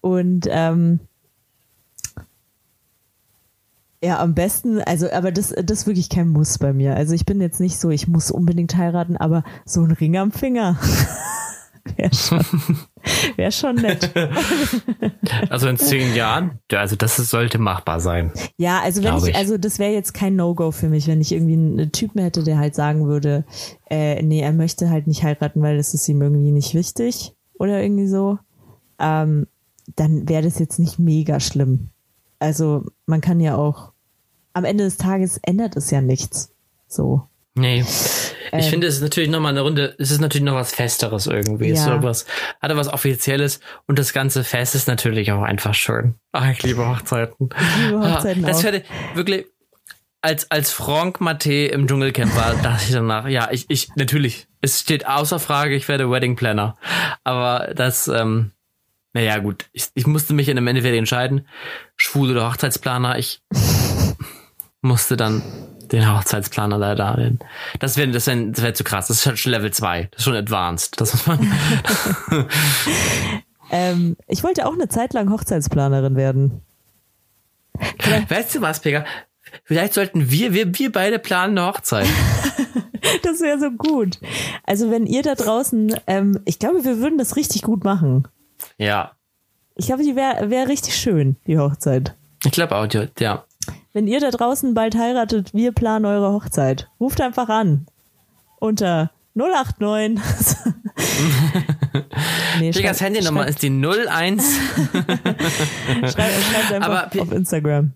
Und ähm, ja, am besten, also, aber das, das ist wirklich kein Muss bei mir. Also ich bin jetzt nicht so, ich muss unbedingt heiraten, aber so ein Ring am Finger wäre schon, wär schon nett. Also in zehn Jahren? Ja, also das sollte machbar sein. Ja, also wenn ich, ich. also das wäre jetzt kein No-Go für mich, wenn ich irgendwie einen Typen hätte, der halt sagen würde, äh, nee, er möchte halt nicht heiraten, weil das ist ihm irgendwie nicht wichtig oder irgendwie so, ähm, dann wäre das jetzt nicht mega schlimm. Also man kann ja auch, am Ende des Tages ändert es ja nichts. So. Nee. Ich Ähm. finde, es ist natürlich nochmal eine Runde, es ist natürlich noch was Festeres irgendwie. Ja. so was, hat was Offizielles und das ganze Fest ist natürlich auch einfach schön. Ach, ich liebe Hochzeiten. liebe Hochzeiten Ah, das auch. werde wirklich, als, als Franck Maté im Dschungelcamp war, dachte ich danach, ja, ich, ich, natürlich, es steht außer Frage, ich werde Wedding Planner. Aber das, ähm, naja, gut, ich, ich musste mich in dem Endeffekt entscheiden, schwul oder Hochzeitsplaner. Ich musste dann den Hochzeitsplaner leider nehmen. Das wäre das wär, das wär zu krass. Das ist halt schon Level 2. Das ist schon advanced. Das muss man. Ähm, ich wollte auch eine Zeit lang Hochzeitsplanerin werden. weißt du was, Pega? Vielleicht sollten wir, wir, wir beide planen eine Hochzeit. Das wäre so gut. Also wenn ihr da draußen, ähm, ich glaube, wir würden das richtig gut machen. Ja. Ich glaube, die wäre wär richtig schön, die Hochzeit. Ich glaube auch, ja. Wenn ihr da draußen bald heiratet, wir planen eure Hochzeit. Ruft einfach an. Unter 089. nee, Pegas schreibt- Handynummer ist die 01. Schreibt, schreibt einfach Aber auf Instagram.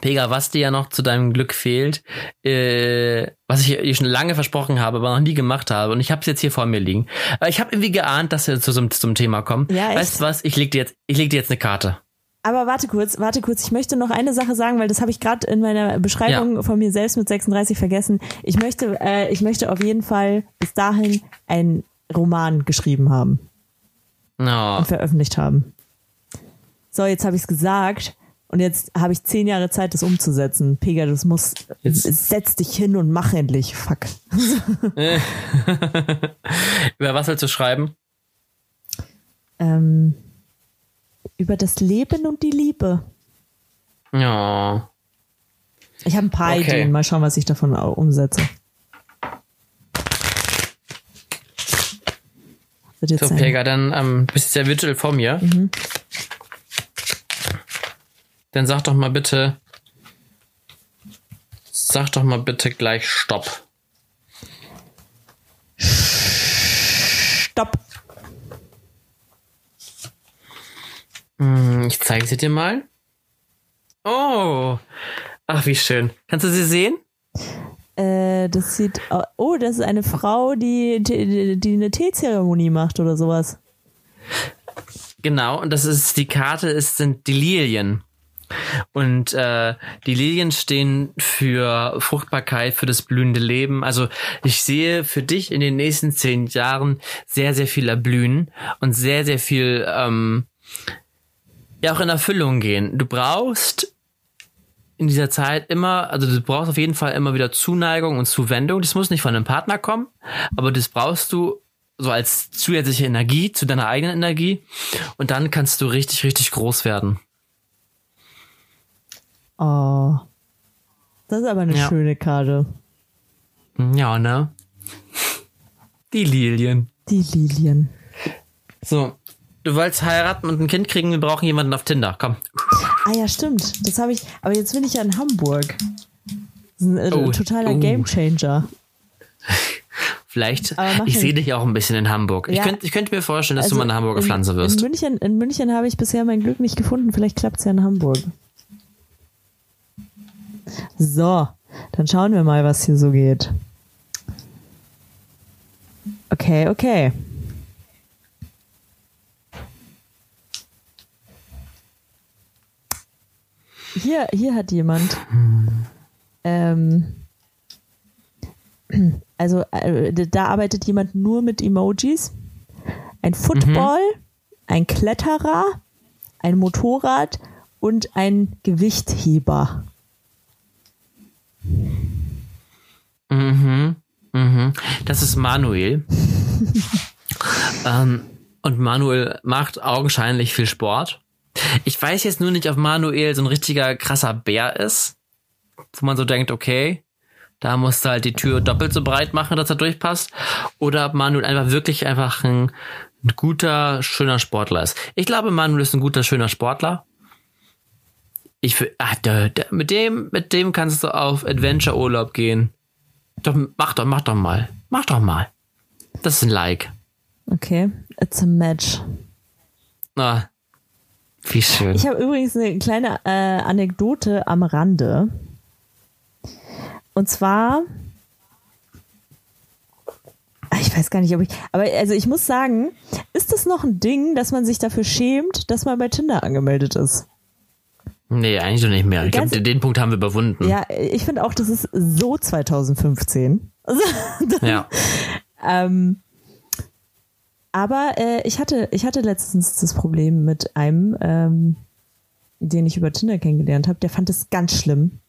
Pega, was dir ja noch zu deinem Glück fehlt, äh, was ich dir schon lange versprochen habe, aber noch nie gemacht habe, und ich habe es jetzt hier vor mir liegen. Aber ich habe irgendwie geahnt, dass wir zu so, zum Thema kommen. Ja, weißt du was? Ich leg dir jetzt, ich leg dir jetzt eine Karte. Aber warte kurz, warte kurz. Ich möchte noch eine Sache sagen, weil das habe ich gerade in meiner Beschreibung von mir selbst mit 36 vergessen. Ich möchte, äh, ich möchte auf jeden Fall bis dahin einen Roman geschrieben haben No. und veröffentlicht haben. So, jetzt habe ich es gesagt und jetzt habe ich zehn Jahre Zeit, das umzusetzen. Pega, das muss, Jetzt- setz dich hin und mach endlich. Fuck. Über was willst du schreiben? Ähm, über das Leben und die Liebe. Ja. Ich habe ein paar Okay. Ideen. Mal schauen, was ich davon umsetze. So, sein. Pega, dann ähm, bist du ja virtuell vor mir. Mhm. Dann sag doch mal bitte. Sag doch mal bitte gleich Stopp. Stopp. Ich zeige sie dir mal. Oh. Ach, wie schön. Kannst du sie sehen? Äh, das sieht. Oh, das ist eine Frau, die, die, die eine Teezeremonie macht oder sowas. Genau, und das ist die Karte, ist sind die Lilien. Und äh, die Lilien stehen für Fruchtbarkeit, für das blühende Leben. Also ich sehe für dich in den nächsten zehn Jahren sehr, sehr viel erblühen und sehr, sehr viel ähm, ja auch in Erfüllung gehen. Du brauchst in dieser Zeit immer, also du brauchst auf jeden Fall immer wieder Zuneigung und Zuwendung. Das muss nicht von einem Partner kommen, aber das brauchst du so als zusätzliche Energie zu deiner eigenen Energie und dann kannst du richtig, richtig groß werden. Oh. Das ist aber eine Ja. schöne Karte. Ja, ne? Die Lilien. Die Lilien. So, du wolltest heiraten und ein Kind kriegen, wir brauchen jemanden auf Tinder. Komm. Ah ja, stimmt. Das habe ich. Aber jetzt bin ich ja in Hamburg. Ein äh, Oh, totaler oh. Gamechanger. Vielleicht, ich sehe dich auch ein bisschen in Hamburg. Ich, Ja. könnte, ich könnte mir vorstellen, dass Also du mal eine Hamburger in, Pflanze wirst. In München, in München habe ich bisher mein Glück nicht gefunden. Vielleicht klappt es ja in Hamburg. So, dann schauen wir mal, was hier so geht. Okay, okay. Hier, hier hat jemand. Ähm, also, äh, da arbeitet jemand nur mit Emojis. Ein Football, ein Kletterer, ein Motorrad und ein Gewichtheber. Mhm. Mhm. Das ist Manuel. ähm, und Manuel macht augenscheinlich viel Sport. Ich weiß jetzt nur nicht, ob Manuel so ein richtiger krasser Bär ist, wo man so denkt, okay, da musst du halt die Tür doppelt so breit machen, dass er durchpasst. Oder ob Manuel einfach wirklich einfach ein, ein guter, schöner Sportler ist. Ich glaube, Manuel ist ein guter, schöner Sportler. Ich ah, da, da, mit dem, mit dem kannst du auf Adventure-Urlaub gehen. Doch, mach doch, mach doch mal. Mach doch mal. Das ist ein Like. Okay, it's a match. Ah, wie schön. Ich habe übrigens eine kleine äh, Anekdote am Rande. Und zwar, ich weiß gar nicht, ob ich, aber also ich muss sagen, ist das noch ein Ding, dass man sich dafür schämt, dass man bei Tinder angemeldet ist? nee, eigentlich doch nicht mehr. Ich glaube, den, Punkt haben wir überwunden. Ja, ich finde auch, das ist so 2015. Also, Ja. Ähm, aber äh, ich, hatte, ich hatte letztens das Problem mit einem, ähm, den ich über Tinder kennengelernt habe. Der fand es ganz schlimm,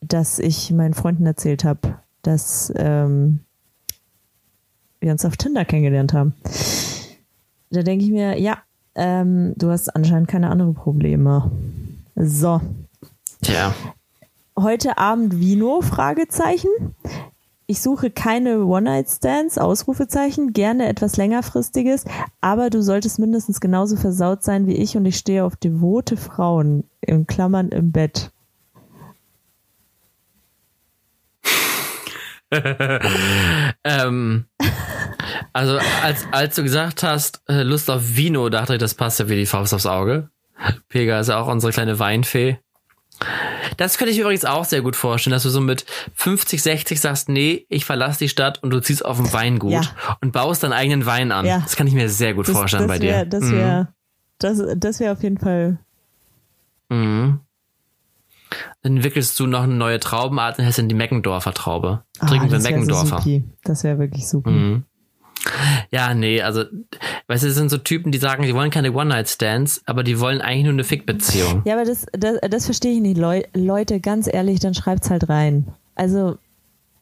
dass ich meinen Freunden erzählt habe, dass ähm, wir uns auf Tinder kennengelernt haben. Da denke ich mir, ja, ähm, du hast anscheinend keine anderen Probleme. So, Tja. heute Abend Vino? Fragezeichen. Ich suche keine One-Night-Stands, Ausrufezeichen, gerne etwas längerfristiges, aber du solltest mindestens genauso versaut sein wie ich und ich stehe auf devote Frauen, in Klammern im Bett. Ähm, also, als, als du gesagt hast, äh, Lust auf Vino, dachte ich, das passt ja wie die Faust aufs Auge. Pega ist ja auch unsere kleine Weinfee. Das könnte ich mir übrigens auch sehr gut vorstellen, dass du so mit 50, 60 sagst, nee, ich verlasse die Stadt und du ziehst auf ein Weingut Ja. und baust deinen eigenen Wein an. Ja. Das kann ich mir sehr gut vorstellen bei wär, dir. Das wäre das, das wär auf jeden Fall. Mhm. Dann entwickelst du noch eine neue Traubenart und hast dann die Meckendorfer Traube. Trinken wir Ah, das wär so Meckendorfer. Das wäre wirklich super. Mhm. Ja, nee, also, weißt du, das sind so Typen, die sagen, die wollen keine One-Night-Stands, aber die wollen eigentlich nur eine Fick-Beziehung. Ja, aber das, das, das verstehe ich nicht. Leu Leute, ganz ehrlich, dann schreibt's halt rein. Also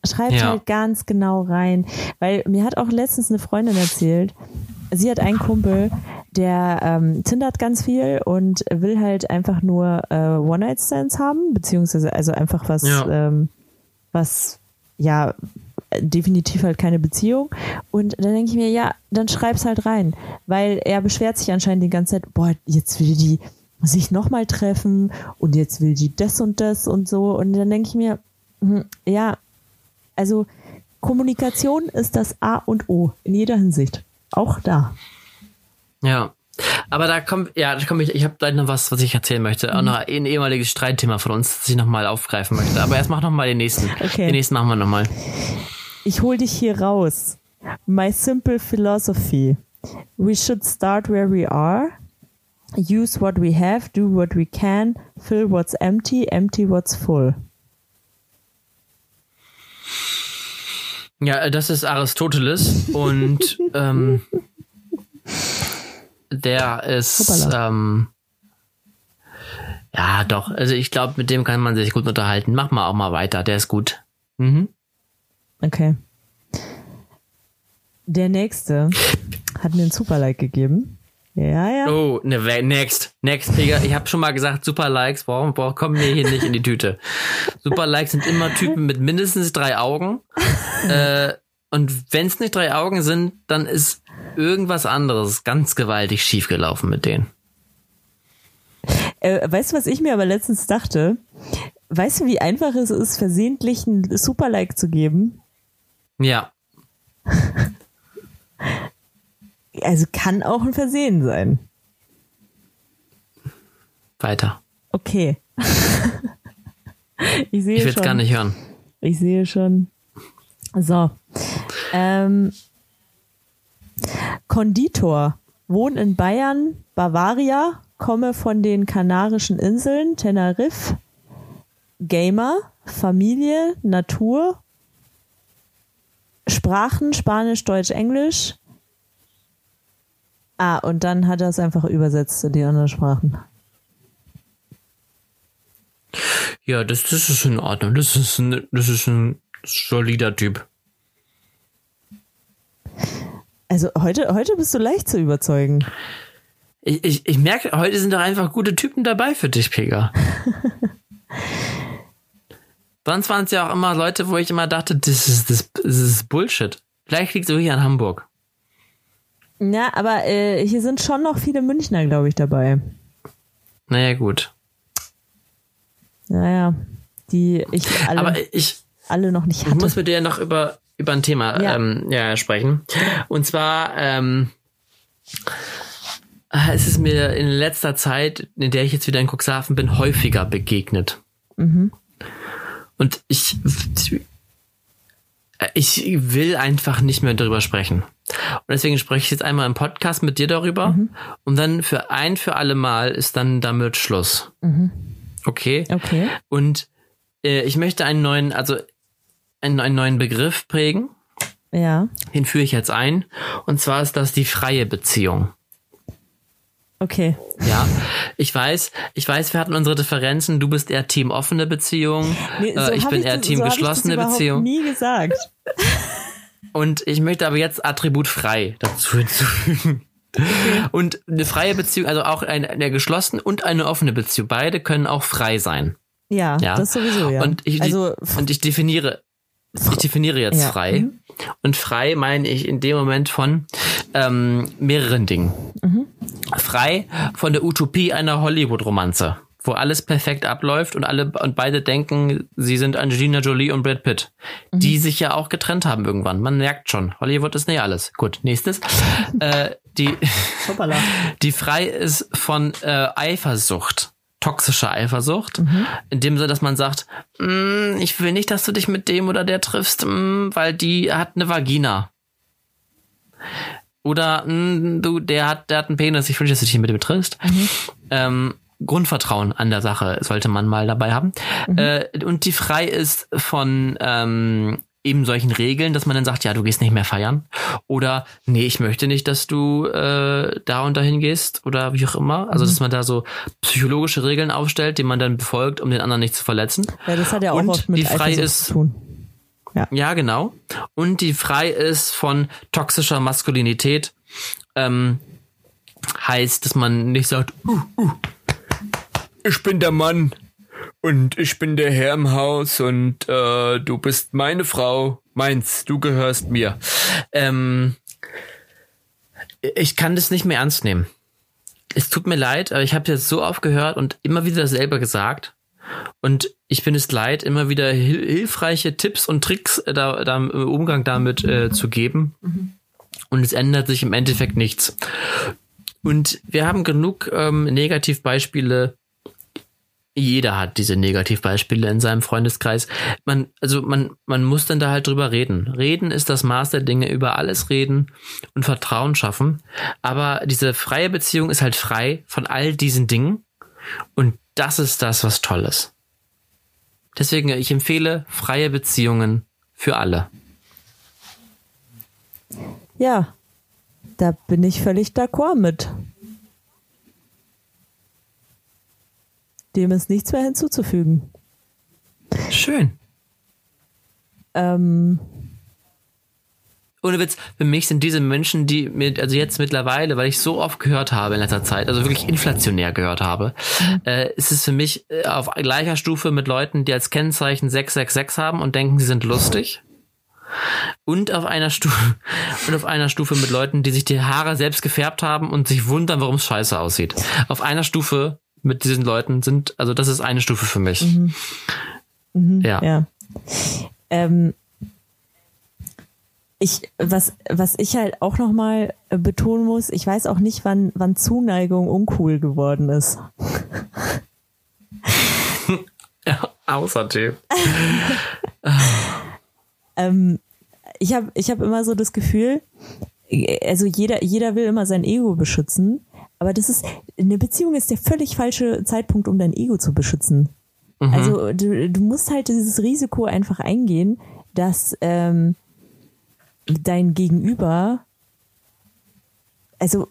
schreibt Ja. halt ganz genau rein. Weil mir hat auch letztens eine Freundin erzählt, sie hat einen Kumpel, der ähm, tindert ganz viel und will halt einfach nur äh, One-Night-Stands haben, beziehungsweise also einfach was, Ja. ähm, was ja definitiv halt keine Beziehung. Und dann denke ich mir, ja, dann schreib's halt rein. Weil er beschwert sich anscheinend die ganze Zeit, boah, jetzt will die sich nochmal treffen und jetzt will die das und das und so. Und dann denke ich mir, hm, ja, also Kommunikation ist das A und O in jeder Hinsicht. Auch da. Ja. Aber da kommt, ja, da komme ich, ich habe gleich noch was, was ich erzählen möchte. Auch noch ein ehemaliges Streitthema von uns, das ich nochmal aufgreifen möchte. Aber erst mach noch mal den nächsten. Okay. Den nächsten machen wir nochmal. Ich hol dich hier raus. My simple philosophy. We should start where we are. Use what we have, do what we can, fill what's empty, empty what's full. Ja, das ist Aristoteles und ähm, der ist ähm, ja doch, also ich glaube, mit dem kann man sich gut unterhalten. Mach mal auch mal weiter, der ist gut. Mhm. Okay. Der nächste hat mir ein Super-Like gegeben. Ja, ja. Oh, ne, next, next, Digga. Ich habe schon mal gesagt, Super Likes, warum, warum kommen wir hier nicht in die Tüte? Super Likes sind immer Typen mit mindestens drei Augen, äh, Und wenn es nicht drei Augen sind, dann ist irgendwas anderes ganz gewaltig schiefgelaufen mit denen. Äh, weißt du, was ich mir aber letztens dachte? Weißt du, wie einfach es ist, versehentlich ein Super-Like zu geben? Ja. Also kann auch ein Versehen sein. Weiter. Okay. ich sehe Ich will es gar nicht hören. Ich sehe schon. So. Ähm, Konditor. Wohn in Bayern, Bavaria, komme von den Kanarischen Inseln, Tenerife. Gamer, Familie, Natur. Sprachen, Spanisch, Deutsch, Englisch. Ah, und dann hat er es einfach übersetzt in die anderen Sprachen. Ja, das, das ist in Ordnung. Das ist ein, das ist ein solider Typ. Also heute, heute bist du leicht zu überzeugen. Ich, ich, ich merke, heute sind doch einfach gute Typen dabei für dich, Pega. Sonst waren es ja auch immer Leute, wo ich immer dachte, das ist, das, das ist Bullshit. Vielleicht liegt es wirklich an Hamburg. Ja, aber äh, hier sind schon noch viele Münchner, glaube ich, dabei. Naja, gut. Naja, die ich alle, Aber ich, alle noch nicht ich hatte. muss mit dir noch über, über ein Thema Ja. Ähm, ja, sprechen. Und zwar, ähm, äh, es ist mir in letzter Zeit, in der ich jetzt wieder in Cuxhaven bin, häufiger begegnet. Mhm. Und ich, ich will einfach nicht mehr darüber sprechen. Und deswegen spreche ich jetzt einmal im Podcast mit dir darüber. Mhm. Und dann für ein für alle Mal ist dann damit Schluss. Okay. Mhm. Okay. Und äh, ich möchte einen neuen, also einen, einen neuen Begriff prägen. Ja. Den führe ich jetzt ein. Und zwar ist das die freie Beziehung. Okay. Ja, ich weiß, ich weiß, wir hatten unsere Differenzen. Du bist eher Team offene Beziehung. Nee, so äh, ich hab bin das- eher Team so hab ich das geschlossene Beziehung. nie gesagt. Und ich möchte aber jetzt Attribut frei dazu hinzufügen. Und eine freie Beziehung, also auch eine, eine geschlossene und eine offene Beziehung, beide können auch frei sein. Ja, Ja. das sowieso, ja. Und ich, also, und ich definiere, ich definiere jetzt Ja. frei. Mhm. Und frei meine ich in dem Moment von ähm, mehreren Dingen. Mhm. Frei von der Utopie einer Hollywood-Romanze, wo alles perfekt abläuft und alle und beide denken, sie sind Angelina Jolie und Brad Pitt, die Mhm. sich ja auch getrennt haben irgendwann. Man merkt schon, Hollywood ist nicht alles. Gut, nächstes. äh, die die frei ist von äh, Eifersucht, toxischer Eifersucht, in dem Sinne, dass man sagt, "Mm, ich will nicht, dass du dich mit dem oder der triffst, mm, weil die hat eine Vagina. Oder mm, du, der hat, der hat einen Penis, ich will nicht, dass du dich mit dem triffst. Ähm, Grundvertrauen an der Sache sollte man mal dabei haben. Äh, und die frei ist von ähm, eben solchen Regeln, dass man dann sagt, ja, du gehst nicht mehr feiern. Oder nee, ich möchte nicht, dass du äh, da und dahin gehst oder wie auch immer. Also dass man da so psychologische Regeln aufstellt, die man dann befolgt, um den anderen nicht zu verletzen. Ja, das hat ja auch Und oft mit die frei ist- zu tun. Ja, genau. Und die frei ist von toxischer Maskulinität. Ähm, heißt, dass man nicht sagt, uh, uh, ich bin der Mann und ich bin der Herr im Haus und äh, du bist meine Frau, meins, du gehörst mir. Ähm, ich kann das nicht mehr ernst nehmen. Es tut mir leid, aber ich habe jetzt so oft gehört und immer wieder selber gesagt. Und ich bin es leid, immer wieder hil hilfreiche Tipps und Tricks äh, da, da im Umgang damit äh, zu geben. Und es ändert sich im Endeffekt nichts. Und wir haben genug ähm, Negativbeispiele. Jeder hat diese Negativbeispiele in seinem Freundeskreis. Man, also man, man muss dann da halt drüber reden. Reden ist das Maß der Dinge, über alles reden und Vertrauen schaffen. Aber diese freie Beziehung ist halt frei von all diesen Dingen. Und das ist das, was toll ist. Deswegen, ich empfehle freie Beziehungen für alle. Ja, da bin ich völlig d'accord mit. Dem ist nichts mehr hinzuzufügen. Schön. Ähm, Ohne Witz, für mich sind diese Menschen, die mit, also jetzt mittlerweile, weil ich so oft gehört habe in letzter Zeit, also wirklich inflationär gehört habe, äh, ist es für mich äh, auf gleicher Stufe mit Leuten, die als Kennzeichen 666 haben und denken, sie sind lustig. und auf einer Stufe und auf einer Stufe mit Leuten, die sich die Haare selbst gefärbt haben und sich wundern, warum es scheiße aussieht. Auf einer Stufe mit diesen Leuten sind, also das ist eine Stufe für mich. Mhm. Mhm, ja. ja. Ähm, ich, was, was ich halt auch nochmal betonen muss, ich weiß auch nicht, wann, wann Zuneigung uncool geworden ist. ja, außerdem. ähm, ich habe ich hab immer so das Gefühl, also jeder, jeder will immer sein Ego beschützen, aber das ist, eine Beziehung ist der völlig falsche Zeitpunkt, um dein Ego zu beschützen. Mhm. Also du, du musst halt dieses Risiko einfach eingehen, dass ähm, dein Gegenüber, also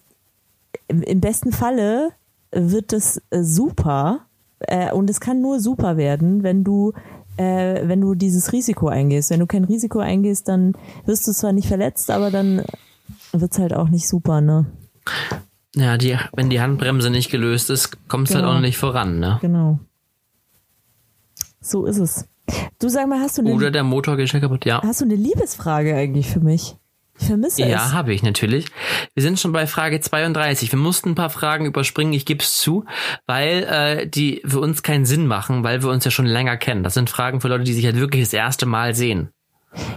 im besten Falle wird das äh, super äh, und es kann nur super werden, wenn du äh, wenn du dieses Risiko eingehst. Wenn du kein Risiko eingehst, dann wirst du zwar nicht verletzt, aber dann wird es halt auch nicht super, ne? Ja, die, wenn die Handbremse nicht gelöst ist, kommst genau. halt auch nicht voran, ne? Genau. So ist es. Du sag mal, hast du eine Oder der Motor geht kaputt, ja. Hast du eine Liebesfrage eigentlich für mich? Ich vermisse ja, es. Ja, habe ich natürlich. Wir sind schon bei Frage 32. Wir mussten ein paar Fragen überspringen, ich gebe es zu, weil äh, die für uns keinen Sinn machen, weil wir uns ja schon länger kennen. Das sind Fragen für Leute, die sich halt wirklich das erste Mal sehen.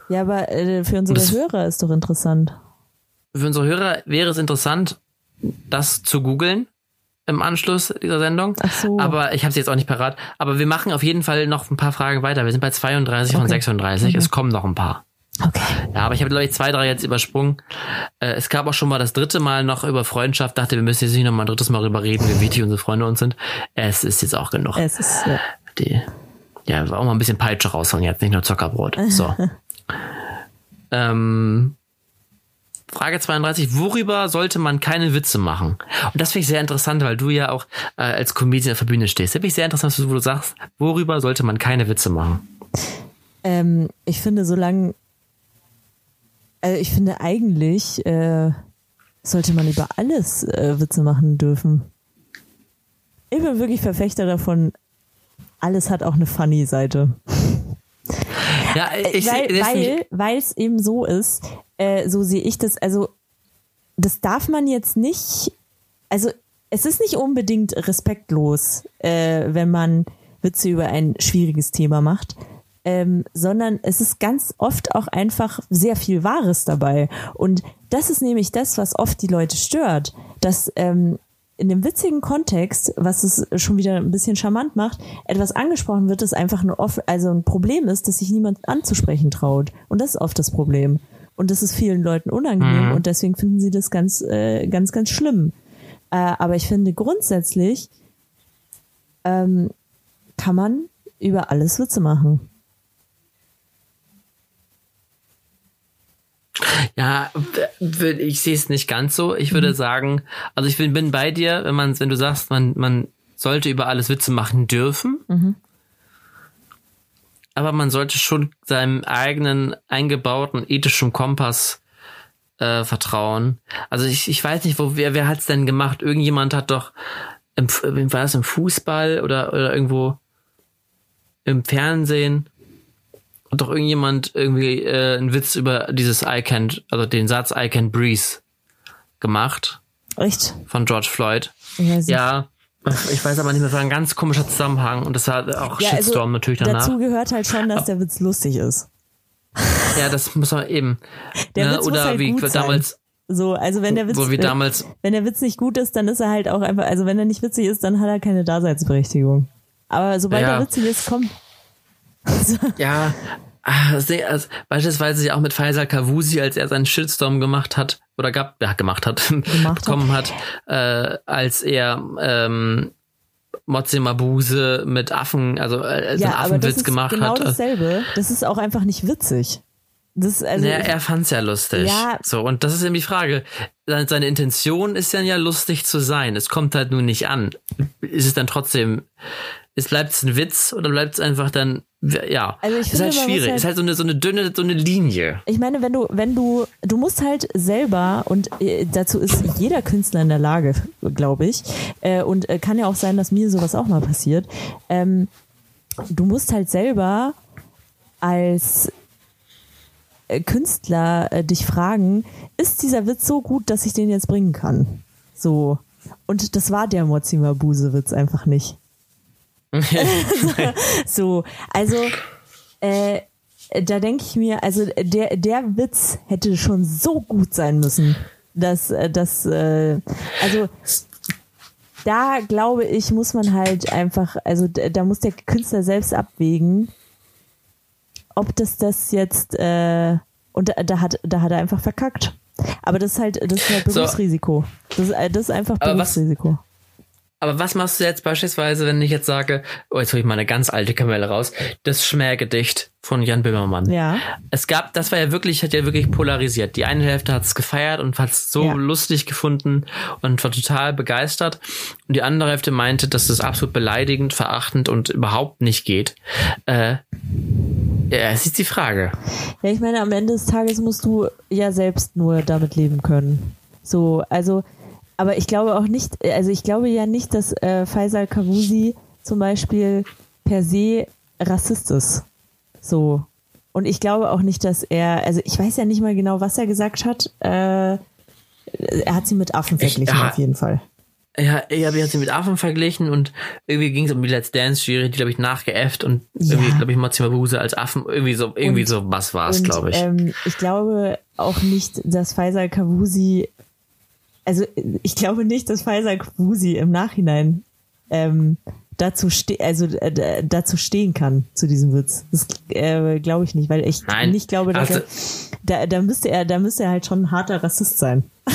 Ja, aber äh, für unsere das, Hörer ist doch interessant. Für unsere Hörer wäre es interessant, das zu googeln im Anschluss dieser Sendung. Ach so. Aber ich habe sie jetzt auch nicht parat. Aber wir machen auf jeden Fall noch ein paar Fragen weiter. Wir sind bei 32 okay. von 36. Mhm. Es kommen noch ein paar. Okay. Ja, aber ich habe, glaube ich, zwei, drei jetzt übersprungen. Äh, es gab auch schon mal das dritte Mal noch über Freundschaft. Dachte, wir müssen jetzt nicht noch mal ein drittes Mal darüber reden, wie wichtig unsere Freunde uns sind. Es ist jetzt auch genug. Es ist, ja. Die, ja, auch mal ein bisschen Peitsche rausholen jetzt, nicht nur Zuckerbrot. So. ähm, Frage 32, worüber sollte man keine Witze machen? Und das finde ich sehr interessant, weil du ja auch äh, als Comedian auf der Bühne stehst. Das finde ich sehr interessant, wo du sagst, worüber sollte man keine Witze machen? Ähm, ich finde, solange, also ich finde eigentlich, äh, sollte man über alles äh, Witze machen dürfen. Ich bin wirklich Verfechter davon, alles hat auch eine funny Seite. Ja, ich, weil, weil es eben so ist, äh, so sehe ich das, also das darf man jetzt nicht, also es ist nicht unbedingt respektlos, äh, wenn man Witze über ein schwieriges Thema macht, ähm, sondern es ist ganz oft auch einfach sehr viel Wahres dabei. Und das ist nämlich das, was oft die Leute stört, dass ähm, in dem witzigen Kontext, was es schon wieder ein bisschen charmant macht, etwas angesprochen wird, das einfach nur oft, also ein Problem ist, dass sich niemand anzusprechen traut. Und das ist oft das Problem. Und das ist vielen Leuten unangenehm mhm. und deswegen finden sie das ganz, äh, ganz, ganz schlimm. Äh, aber ich finde grundsätzlich ähm, kann man über alles Witze machen. Ja, ich sehe es nicht ganz so. Ich würde mhm. sagen, also ich bin, bin bei dir, wenn man, wenn du sagst, man, man sollte über alles Witze machen dürfen. Mhm aber man sollte schon seinem eigenen eingebauten ethischen Kompass äh, vertrauen. Also ich, ich weiß nicht, wo wer, wer hat's denn gemacht? Irgendjemand hat doch im, war das im Fußball oder, oder irgendwo im Fernsehen hat doch irgendjemand irgendwie äh, einen Witz über dieses I can't, also den Satz I can't breathe gemacht. Echt? Von George Floyd. Ja, ja ich weiß aber nicht mehr, das war ein ganz komischer Zusammenhang und das war auch ja, also Shitstorm also natürlich danach. Dazu gehört halt schon, dass der Witz lustig ist. Ja, das muss man eben. Der ne? Witz Oder muss halt wie gut damals. Sein. So, also wenn der Witz, so wie damals, wenn der Witz nicht gut ist, dann ist er halt auch einfach, also wenn er nicht witzig ist, dann hat er keine Daseinsberechtigung. Aber sobald ja. er witzig ist, komm. ja, also, beispielsweise auch mit Faisal Kavusi, als er seinen Shitstorm gemacht hat, oder gab, ja, gemacht hat, gemacht bekommen hat, äh, als er ähm, Motze Mabuse mit Affen, also äh, ja, einen Affenwitz gemacht genau hat. Genau dasselbe. Das ist auch einfach nicht witzig. Das, also, naja, er fand's ja lustig. Ja. So, und das ist eben die Frage. Seine Intention ist dann ja lustig zu sein. Es kommt halt nur nicht an. Ist es dann trotzdem, es bleibt ein Witz oder bleibt es einfach dann ja, also ich ist finde, halt schwierig. Halt, ist halt so eine, so eine dünne, so eine Linie. Ich meine, wenn du, wenn du, du musst halt selber, und äh, dazu ist jeder Künstler in der Lage, glaube ich, äh, und äh, kann ja auch sein, dass mir sowas auch mal passiert, ähm, du musst halt selber als äh, Künstler äh, dich fragen, ist dieser Witz so gut, dass ich den jetzt bringen kann? So. Und das war der Mozima-Buse-Witz einfach nicht. so, also äh, da denke ich mir, also der, der Witz hätte schon so gut sein müssen, dass, äh, dass äh, also da glaube ich, muss man halt einfach, also da muss der Künstler selbst abwägen, ob das das jetzt äh, und da, da hat da hat er einfach verkackt. Aber das ist halt das ist halt Berufsrisiko. Das, ist, das ist einfach Berufsrisiko. Aber was machst du jetzt beispielsweise, wenn ich jetzt sage, oh, jetzt hole ich mal eine ganz alte Kamelle raus, das Schmähgedicht von Jan Böhmermann. Ja. Es gab, das war ja wirklich, hat ja wirklich polarisiert. Die eine Hälfte hat es gefeiert und hat es so ja. lustig gefunden und war total begeistert. Und die andere Hälfte meinte, dass es absolut beleidigend, verachtend und überhaupt nicht geht. Äh, ja, es ist die Frage. Ja, ich meine, am Ende des Tages musst du ja selbst nur damit leben können. So, also aber ich glaube auch nicht, also ich glaube ja nicht, dass äh, Faisal Kavusi zum Beispiel per se Rassist ist. So. Und ich glaube auch nicht, dass er, also ich weiß ja nicht mal genau, was er gesagt hat. Äh, er hat sie mit Affen verglichen, ich, ja, auf jeden Fall. Ja, ich habe sie mit Affen verglichen und irgendwie ging es um die Let's Dance Jury, die glaube ich nachgeäfft und irgendwie ja. glaube ich Mazima Buse als Affen irgendwie so irgendwie und, so was war es, glaube ich. Ähm, ich glaube auch nicht, dass Faisal Kavusi also ich glaube nicht, dass Pfizer Kwusi im Nachhinein ähm, dazu ste also äh, dazu stehen kann zu diesem Witz. Das äh, glaube ich nicht, weil ich Nein. nicht glaube, dass also, er da, da müsste er da müsste er halt schon ein harter Rassist sein.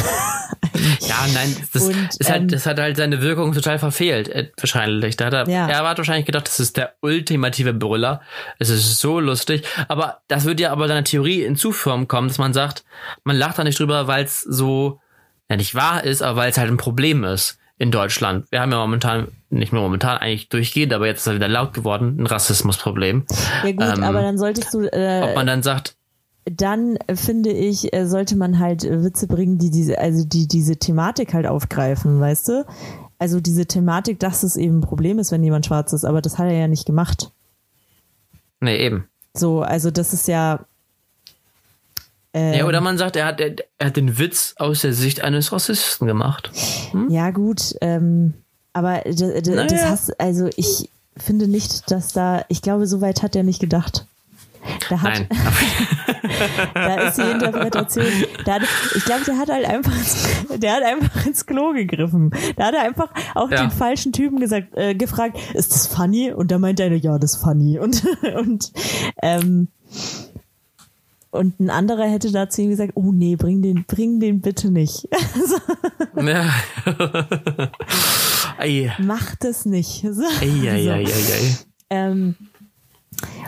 ja, nein, das, Und, ist halt, ähm, das hat halt seine Wirkung total verfehlt, äh, wahrscheinlich. Da hat er, ja. er hat wahrscheinlich gedacht, das ist der ultimative Brüller. Es ist so lustig. Aber das würde ja aber seiner Theorie in Zuform kommen, dass man sagt, man lacht da nicht drüber, weil es so ja nicht wahr ist, aber weil es halt ein Problem ist in Deutschland. Wir haben ja momentan, nicht mehr momentan, eigentlich durchgehend, aber jetzt ist er wieder laut geworden, ein Rassismusproblem. Ja gut, ähm, aber dann solltest du... Äh, ob man dann sagt... Dann finde ich, äh, sollte man halt Witze bringen, die diese, also die diese Thematik halt aufgreifen, weißt du? Also diese Thematik, dass es eben ein Problem ist, wenn jemand schwarz ist, aber das hat er ja nicht gemacht. Nee, eben. So, also das ist ja, ja, oder man sagt, er hat, er, er, hat den Witz aus der Sicht eines Rassisten gemacht. Hm? Ja, gut, ähm, aber naja. das hast, also ich finde nicht, dass da, ich glaube, so weit hat er nicht gedacht. Da hat, Nein. da ist die Interpretation. Hat, ich glaube, der hat halt einfach, der hat einfach ins Klo gegriffen. Da hat er einfach auch ja. den falschen Typen gesagt, äh, gefragt, ist das funny? Und da meint er, ja, das ist funny. Und, und ähm, und ein anderer hätte dazu ihm gesagt, oh nee, bring den, bring den bitte nicht. ja. Mach das nicht. So. Ei, ei, ei, ei, ähm,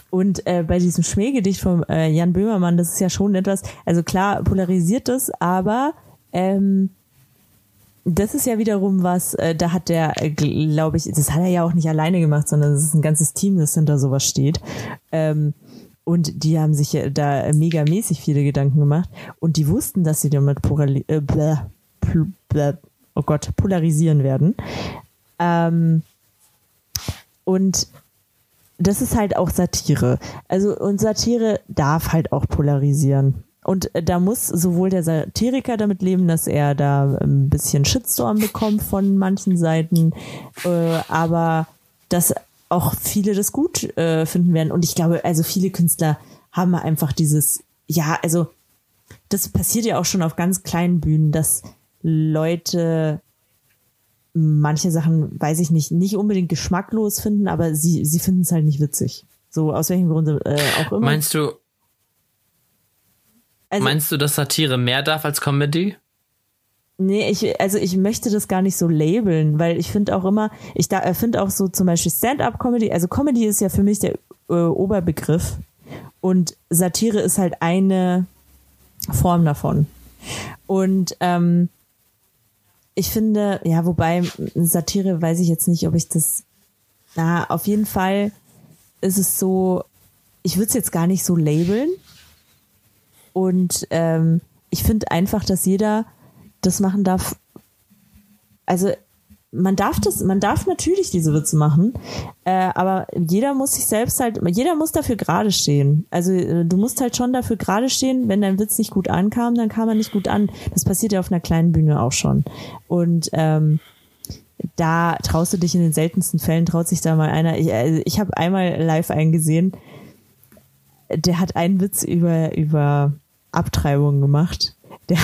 und äh, bei diesem Schmähgedicht von äh, Jan Böhmermann, das ist ja schon etwas, also klar polarisiert das, aber ähm, das ist ja wiederum was, äh, da hat der, äh, glaube ich, das hat er ja auch nicht alleine gemacht, sondern es ist ein ganzes Team, das hinter sowas steht. Ähm, und die haben sich da megamäßig viele Gedanken gemacht. Und die wussten, dass sie damit äh, bläh, bläh, oh Gott, polarisieren werden. Ähm, und das ist halt auch Satire. Also, und Satire darf halt auch polarisieren. Und da muss sowohl der Satiriker damit leben, dass er da ein bisschen Shitstorm bekommt von manchen Seiten, äh, aber dass auch viele das gut äh, finden werden. Und ich glaube, also viele Künstler haben einfach dieses, ja, also das passiert ja auch schon auf ganz kleinen Bühnen, dass Leute manche Sachen, weiß ich nicht, nicht unbedingt geschmacklos finden, aber sie, sie finden es halt nicht witzig. So aus welchem Grund äh, auch immer. Meinst du, also, meinst du, dass Satire mehr darf als Comedy? Nee, ich, also ich möchte das gar nicht so labeln, weil ich finde auch immer, ich da finde auch so zum Beispiel Stand-up-Comedy, also Comedy ist ja für mich der äh, Oberbegriff und Satire ist halt eine Form davon. Und ähm, ich finde, ja, wobei Satire weiß ich jetzt nicht, ob ich das, na, auf jeden Fall ist es so, ich würde es jetzt gar nicht so labeln. Und ähm, ich finde einfach, dass jeder das machen darf. Also man darf das, man darf natürlich diese Witze machen, äh, aber jeder muss sich selbst halt, jeder muss dafür gerade stehen. Also äh, du musst halt schon dafür gerade stehen, wenn dein Witz nicht gut ankam, dann kam er nicht gut an. Das passiert ja auf einer kleinen Bühne auch schon. Und ähm, da traust du dich in den seltensten Fällen, traut sich da mal einer. Ich, also ich habe einmal live eingesehen, der hat einen Witz über, über Abtreibung gemacht. Der,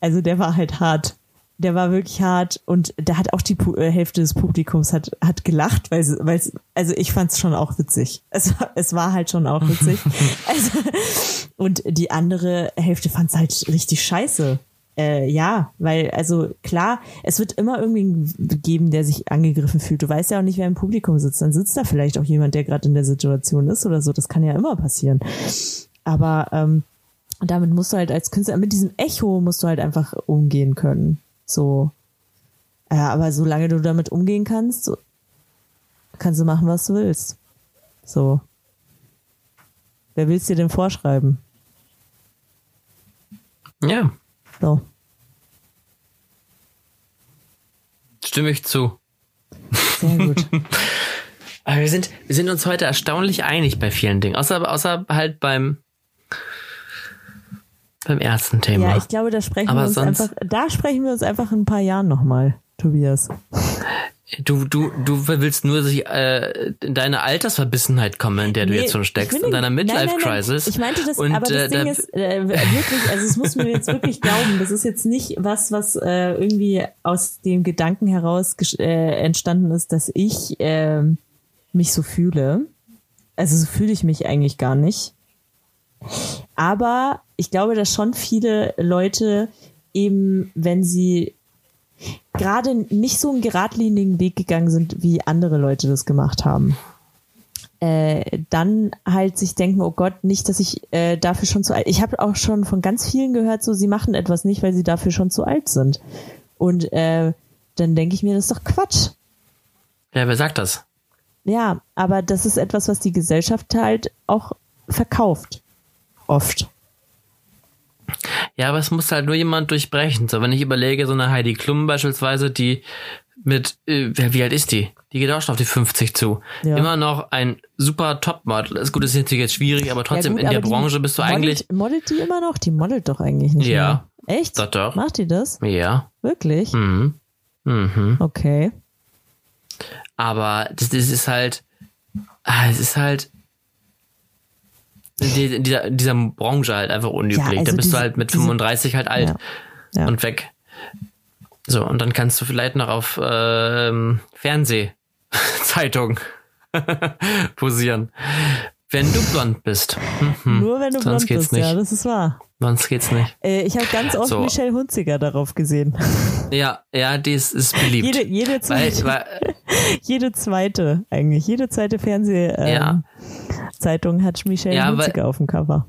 also der war halt hart. Der war wirklich hart und da hat auch die äh, Hälfte des Publikums hat, hat gelacht, weil weil also ich fand es schon auch witzig. Es, es war halt schon auch witzig. also, und die andere Hälfte fand es halt richtig scheiße. Äh, ja, weil, also klar, es wird immer irgendwie geben, der sich angegriffen fühlt. Du weißt ja auch nicht, wer im Publikum sitzt. Dann sitzt da vielleicht auch jemand, der gerade in der Situation ist oder so. Das kann ja immer passieren. Aber ähm, damit musst du halt als Künstler, mit diesem Echo musst du halt einfach umgehen können. So. Ja, aber solange du damit umgehen kannst, kannst du machen, was du willst. So. Wer will's dir denn vorschreiben? Ja. So. Stimme ich zu. Sehr gut. Aber wir sind, wir sind uns heute erstaunlich einig bei vielen Dingen. Außer, außer halt beim, beim ersten Thema. Ja, ich glaube, da sprechen Aber wir uns sonst- einfach, da sprechen wir uns einfach in ein paar Jahren nochmal, Tobias. Du, du, du willst nur sich, äh, in deine Altersverbissenheit kommen, in der du Nee, jetzt schon steckst, in deiner. Midlife-Crisis. Ich meinte das, Und, aber das äh, Ding da- ist äh, wirklich, also es muss mir jetzt wirklich glauben, das ist jetzt nicht was, was äh, irgendwie aus dem Gedanken heraus äh, entstanden ist, dass ich äh, mich so fühle. Also so fühle ich mich eigentlich gar nicht. Aber ich glaube, dass schon viele Leute eben, wenn sie gerade nicht so einen geradlinigen Weg gegangen sind, wie andere Leute das gemacht haben, äh, dann halt sich denken, oh Gott, nicht, dass ich äh, dafür schon zu alt. Ich habe auch schon von ganz vielen gehört, so sie machen etwas nicht, weil sie dafür schon zu alt sind. Und äh, dann denke ich mir, das ist doch Quatsch. ja, wer sagt das? Ja, aber das ist etwas, was die Gesellschaft halt auch verkauft. Oft. Ja, aber es muss halt nur jemand durchbrechen. So, wenn ich überlege, so eine Heidi Klum beispielsweise, die mit, äh, wie alt ist die? Die geht auch schon auf die 50 zu. Ja. Immer noch ein super Topmodel. Ist gut, das ist natürlich jetzt schwierig, aber trotzdem ja, gut, in der aber Branche bist du eigentlich, Modelt, modelt die immer noch? Die modelt doch eigentlich nicht Ja. mehr. Echt? Doch, doch. Macht die das? ja, Wirklich? mhm. Mhm. Okay. Aber das, das ist halt, ah, es ist halt, in die- in dieser, in dieser Branche halt einfach unüblich. Ja, also da bist diese- du halt mit diese- 35 halt alt Ja. Ja. und weg. So, und dann kannst du vielleicht noch auf ähm, Fernsehzeitung posieren. Wenn du blond bist. Mhm. Nur wenn du Sonst blond geht's bist, nicht. ja, das ist wahr. Sonst geht's nicht. Äh, ich habe ganz oft So. Michelle Hunziker darauf gesehen. Ja, ja, die ist, ist beliebt. Jede, jede, weil, zweite, weil, jede zweite, eigentlich. Jede zweite Fernsehzeitung Ja. Ähm, Zeitung hat Michelle Ja, Hunziker auf dem Cover.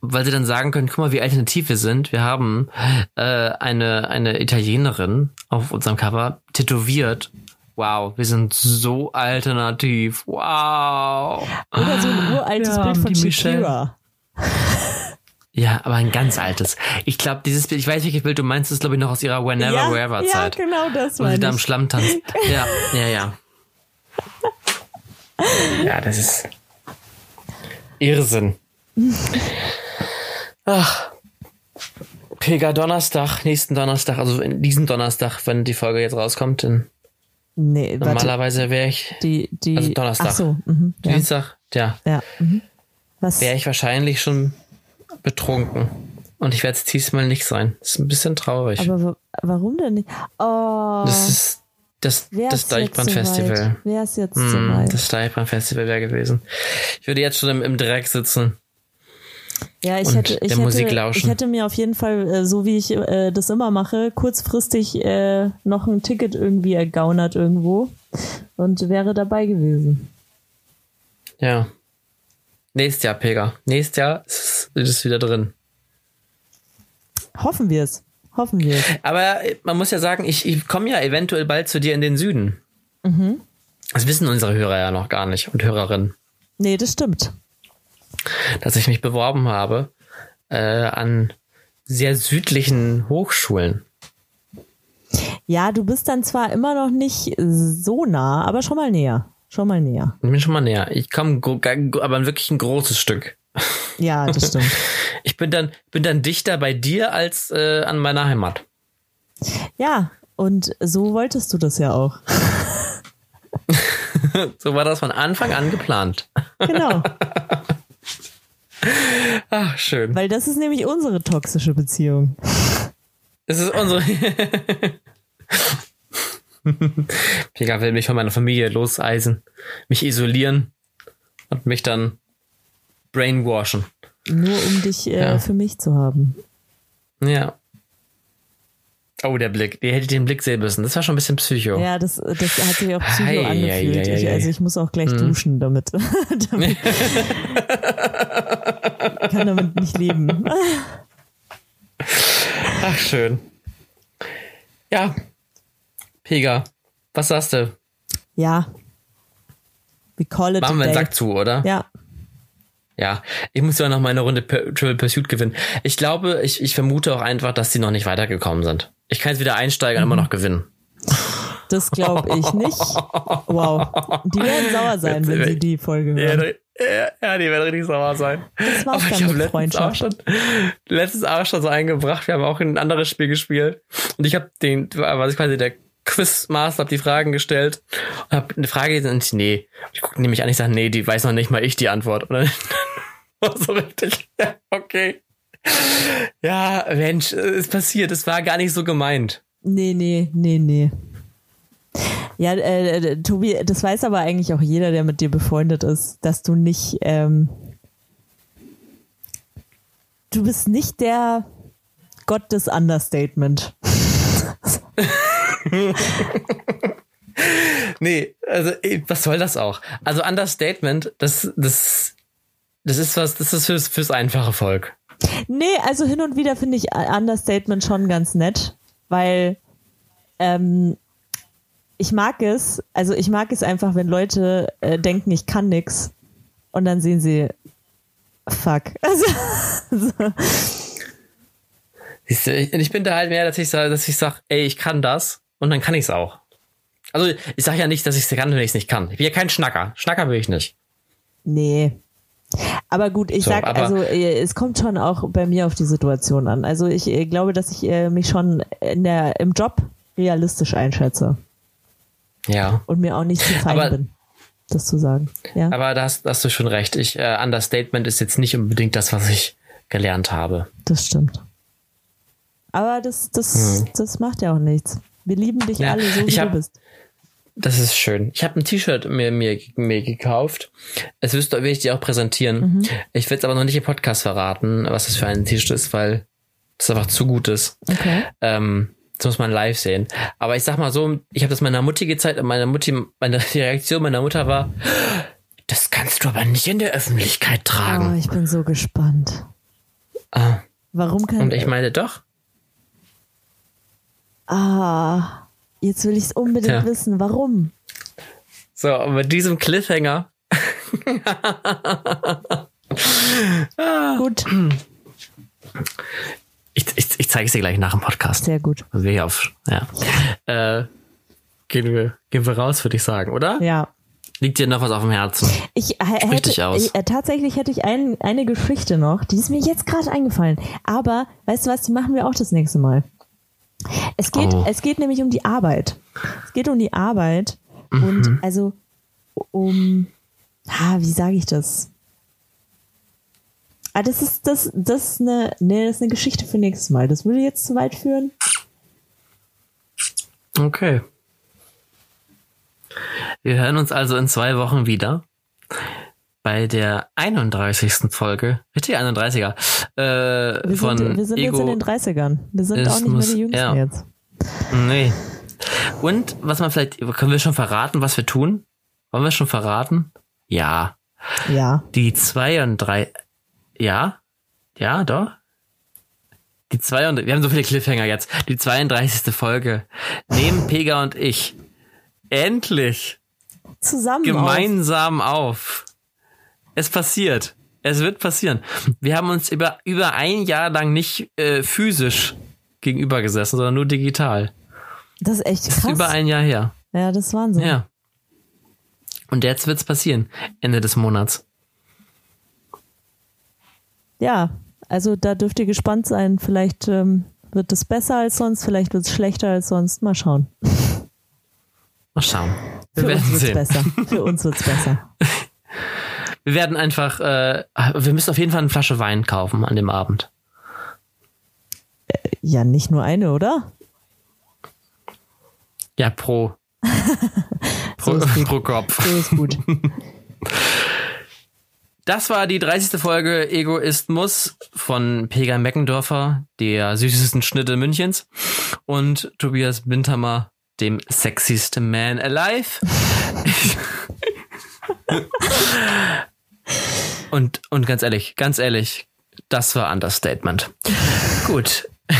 weil sie dann sagen können, guck mal, wie alternativ wir sind. Wir haben äh, eine, eine Italienerin auf unserem Cover tätowiert. Wow, wir sind so alternativ. Wow. Oder so ein uraltes Wir Bild von. Shakira. Ja, aber ein ganz altes. Ich glaube, dieses Bild, ich weiß, welches Bild du meinst, ist glaube ich noch aus ihrer Whenever, ja, Wherever ja, Zeit. genau das Wo sie da im ich. Schlamm tanzt. Ja, ja, ja. Ja, das ist Irrsinn. Ach. Pega Donnerstag, nächsten Donnerstag, also in diesem Donnerstag, wenn die Folge jetzt rauskommt, dann Nee, normalerweise wäre ich die, die, also Donnerstag. Ach so, mhm, ja. Dienstag, ja, ja mhm. Wäre ich wahrscheinlich schon betrunken. Und ich werde es diesmal nicht sein. Das ist ein bisschen traurig. Aber wa- warum denn nicht? Oh, das ist das, wär's das so Deichbrand-Festival. weit? Wär's jetzt Mm, so weit? Das Deichbrand-Festival wäre gewesen. Ich würde jetzt schon im, im Dreck sitzen. Ja, ich hätte, ich hätte, ich hätte mir auf jeden Fall, äh, so wie ich äh, das immer mache, kurzfristig äh, noch ein Ticket irgendwie ergaunert irgendwo und wäre dabei gewesen. Ja. Nächstes Jahr, Pega. Nächstes Jahr ist es wieder drin. Hoffen wir es. Hoffen wir. Aber man muss ja sagen, ich, ich komme ja eventuell bald zu dir in den Süden. Mhm. Das wissen unsere Hörer ja noch gar nicht und Hörerinnen, Nee, das stimmt. dass ich mich beworben habe äh, an sehr südlichen Hochschulen. Ja, du bist dann zwar immer noch nicht so nah, aber schon mal näher. Schon mal näher. Ich bin schon mal näher. Ich komme aber wirklich ein großes Stück. Ja, das stimmt. Ich bin dann, bin dann dichter bei dir als äh, an meiner Heimat. Ja, und so wolltest du das ja auch. so war das von Anfang an geplant. Genau. Ach, schön. Weil das ist nämlich unsere toxische Beziehung. Es ist unsere. Pega will mich von meiner Familie loseisen, mich isolieren und mich dann brainwashen. Nur um dich äh, ja. für mich zu haben. Ja. Oh, der Blick. Die hätte den Blick sehen müssen. Das war schon ein bisschen Psycho. Ja, das, das hat sich auch Psycho hey, angefühlt. Hey, hey, ich, also ich muss auch gleich hm. duschen damit. damit kann damit nicht leben. Ach, schön. Ja. Pega, was sagst du? Ja. We call it Machen wir einen Sack zu, oder? Ja. Ja, ich muss ja noch mal eine Runde Triple Pursuit gewinnen. Ich glaube, ich, ich vermute auch einfach, dass sie noch nicht weitergekommen sind. Ich kann jetzt wieder einsteigen und immer noch gewinnen. Das glaube ich nicht. Wow. Die werden sauer sein, wenn sie die Folge hören. Ja, ja, die werden richtig sauer sein. Das war's Aber ich habe letztens auch schon, letztens auch schon so eingebracht. Wir haben auch ein anderes Spiel gespielt. Und ich habe den, was ich quasi der Quizmaster, habe die Fragen gestellt und habe eine Frage und nee. Ich gucke nämlich an, ich sage, nee, die weiß noch nicht mal ich die Antwort. Und dann so richtig, ja, okay. Ja, Mensch, es passiert, es war gar nicht so gemeint. Nee, nee, nee, nee. Ja, äh, äh, Tobi, das weiß aber eigentlich auch jeder, der mit dir befreundet ist, dass du nicht, ähm, du bist nicht der Gott des Understatement. nee, also was soll das auch? Also Understatement, das, das, das ist was, das ist fürs, fürs einfache Volk. Nee, also hin und wieder finde ich Understatement schon ganz nett, weil ähm, ich mag es, also ich mag es einfach, wenn Leute äh, denken, ich kann nix und dann sehen sie, fuck. Also, so. Ich bin da halt mehr, dass ich sage, dass ich sage, ey, ich kann das und dann kann ich es auch. Also ich sage ja nicht, dass ich es kann, wenn ich es nicht kann. Ich bin ja kein Schnacker. Schnacker bin ich nicht. Nee. Aber gut, ich so, sag, also äh, es kommt schon auch bei mir auf die Situation an. Also ich äh, glaube, dass ich äh, mich schon in der, im Job realistisch einschätze. Ja. Und mir auch nicht zu fein aber, bin, das zu sagen. Ja. Aber da hast, hast du schon recht. Ich, äh, Understatement ist jetzt nicht unbedingt das, was ich gelernt habe. Das stimmt. Aber das, das, hm. das macht ja auch nichts. Wir lieben dich ja, alle so, wie hab, du bist. Das ist schön. Ich habe ein T-Shirt mir, mir, mir gekauft. Es wirst, will ich dir auch präsentieren. Mhm. Ich will es aber noch nicht im Podcast verraten, was das für ein T-Shirt ist, weil das einfach zu gut ist. Okay. Ähm, das muss man live sehen. Aber ich sag mal so, ich habe das meiner Mutti gezeigt und meine Mutti, meine Reaktion meiner Mutter war, das kannst du aber nicht in der Öffentlichkeit tragen. Oh, ich bin so gespannt. Ah. Warum kann Und ich meine doch. Ah, jetzt will ich es unbedingt Tja. wissen. Warum? So, und mit diesem Cliffhanger. Gut. Ich, ich, ich zeige es dir gleich nach dem Podcast. Sehr gut. Sehr auf, ja. Äh, gehen, wir, gehen wir raus, würde ich sagen, oder? Ja. Liegt dir noch was auf dem Herzen? Ich, äh, hätte, dich aus. Ich, äh, tatsächlich hätte ich ein, eine Geschichte noch, die ist mir jetzt gerade eingefallen. Aber, weißt du was, die machen wir auch das nächste Mal. Es geht, oh. es geht nämlich um die Arbeit. Es geht um die Arbeit mhm. und also um, ah, wie sage ich das? Ah, das ist das, das ist eine, nee, das ist eine Geschichte für nächstes Mal. Das würde jetzt zu weit führen. Okay. Wir hören uns also in zwei Wochen wieder bei der 31. Folge, richtig 31er, äh, wir von sind, wir sind Ego jetzt in den 30ern. Wir sind auch nicht mehr die Jüngsten ja. jetzt. Nee. Und was man vielleicht, können wir schon verraten, was wir tun? Wollen wir schon verraten? Ja. Ja. Die 2 und 3, ja? Ja, doch? Die 2 und, wir haben so viele Cliffhanger jetzt. Die 32. Folge. Nehmen Pega und ich endlich zusammen gemeinsam auf. auf. Es passiert. Es wird passieren. Wir haben uns über, über ein Jahr lang nicht äh, physisch gegenüber gesessen, sondern nur digital. Das ist echt krass. Das ist über ein Jahr her. Ja, das ist Wahnsinn. Ja. Und jetzt wird's passieren. Ende des Monats. Ja, also da dürft ihr gespannt sein. Vielleicht ähm, wird es besser als sonst, vielleicht wird es schlechter als sonst. Mal schauen. Mal schauen. Wir Für werden uns wird's sehen. besser. Für uns wird's besser. Wir werden einfach, äh, wir müssen auf jeden Fall eine Flasche Wein kaufen an dem Abend. Ja, nicht nur eine, oder? Ja, pro. pro, gut. pro Kopf. So ist gut. Das war die 30. Folge Egoismus von Pega Meckendorfer, der süßesten Schnitte Münchens, und Tobias Bintermer, dem sexyest man alive. und, und ganz ehrlich, ganz ehrlich, das war Understatement. Gut.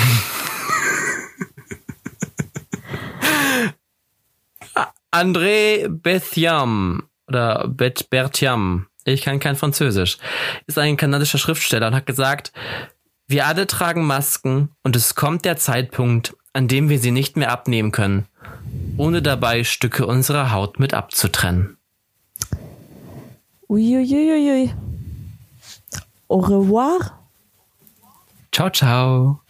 André Bethiam oder Bet Bertiam, ich kann kein Französisch, ist ein kanadischer Schriftsteller und hat gesagt, wir alle tragen Masken und es kommt der Zeitpunkt, an dem wir sie nicht mehr abnehmen können, ohne dabei Stücke unserer Haut mit abzutrennen. Oui, oui, oui, oui. oui. Au revoir. Ciao, ciao.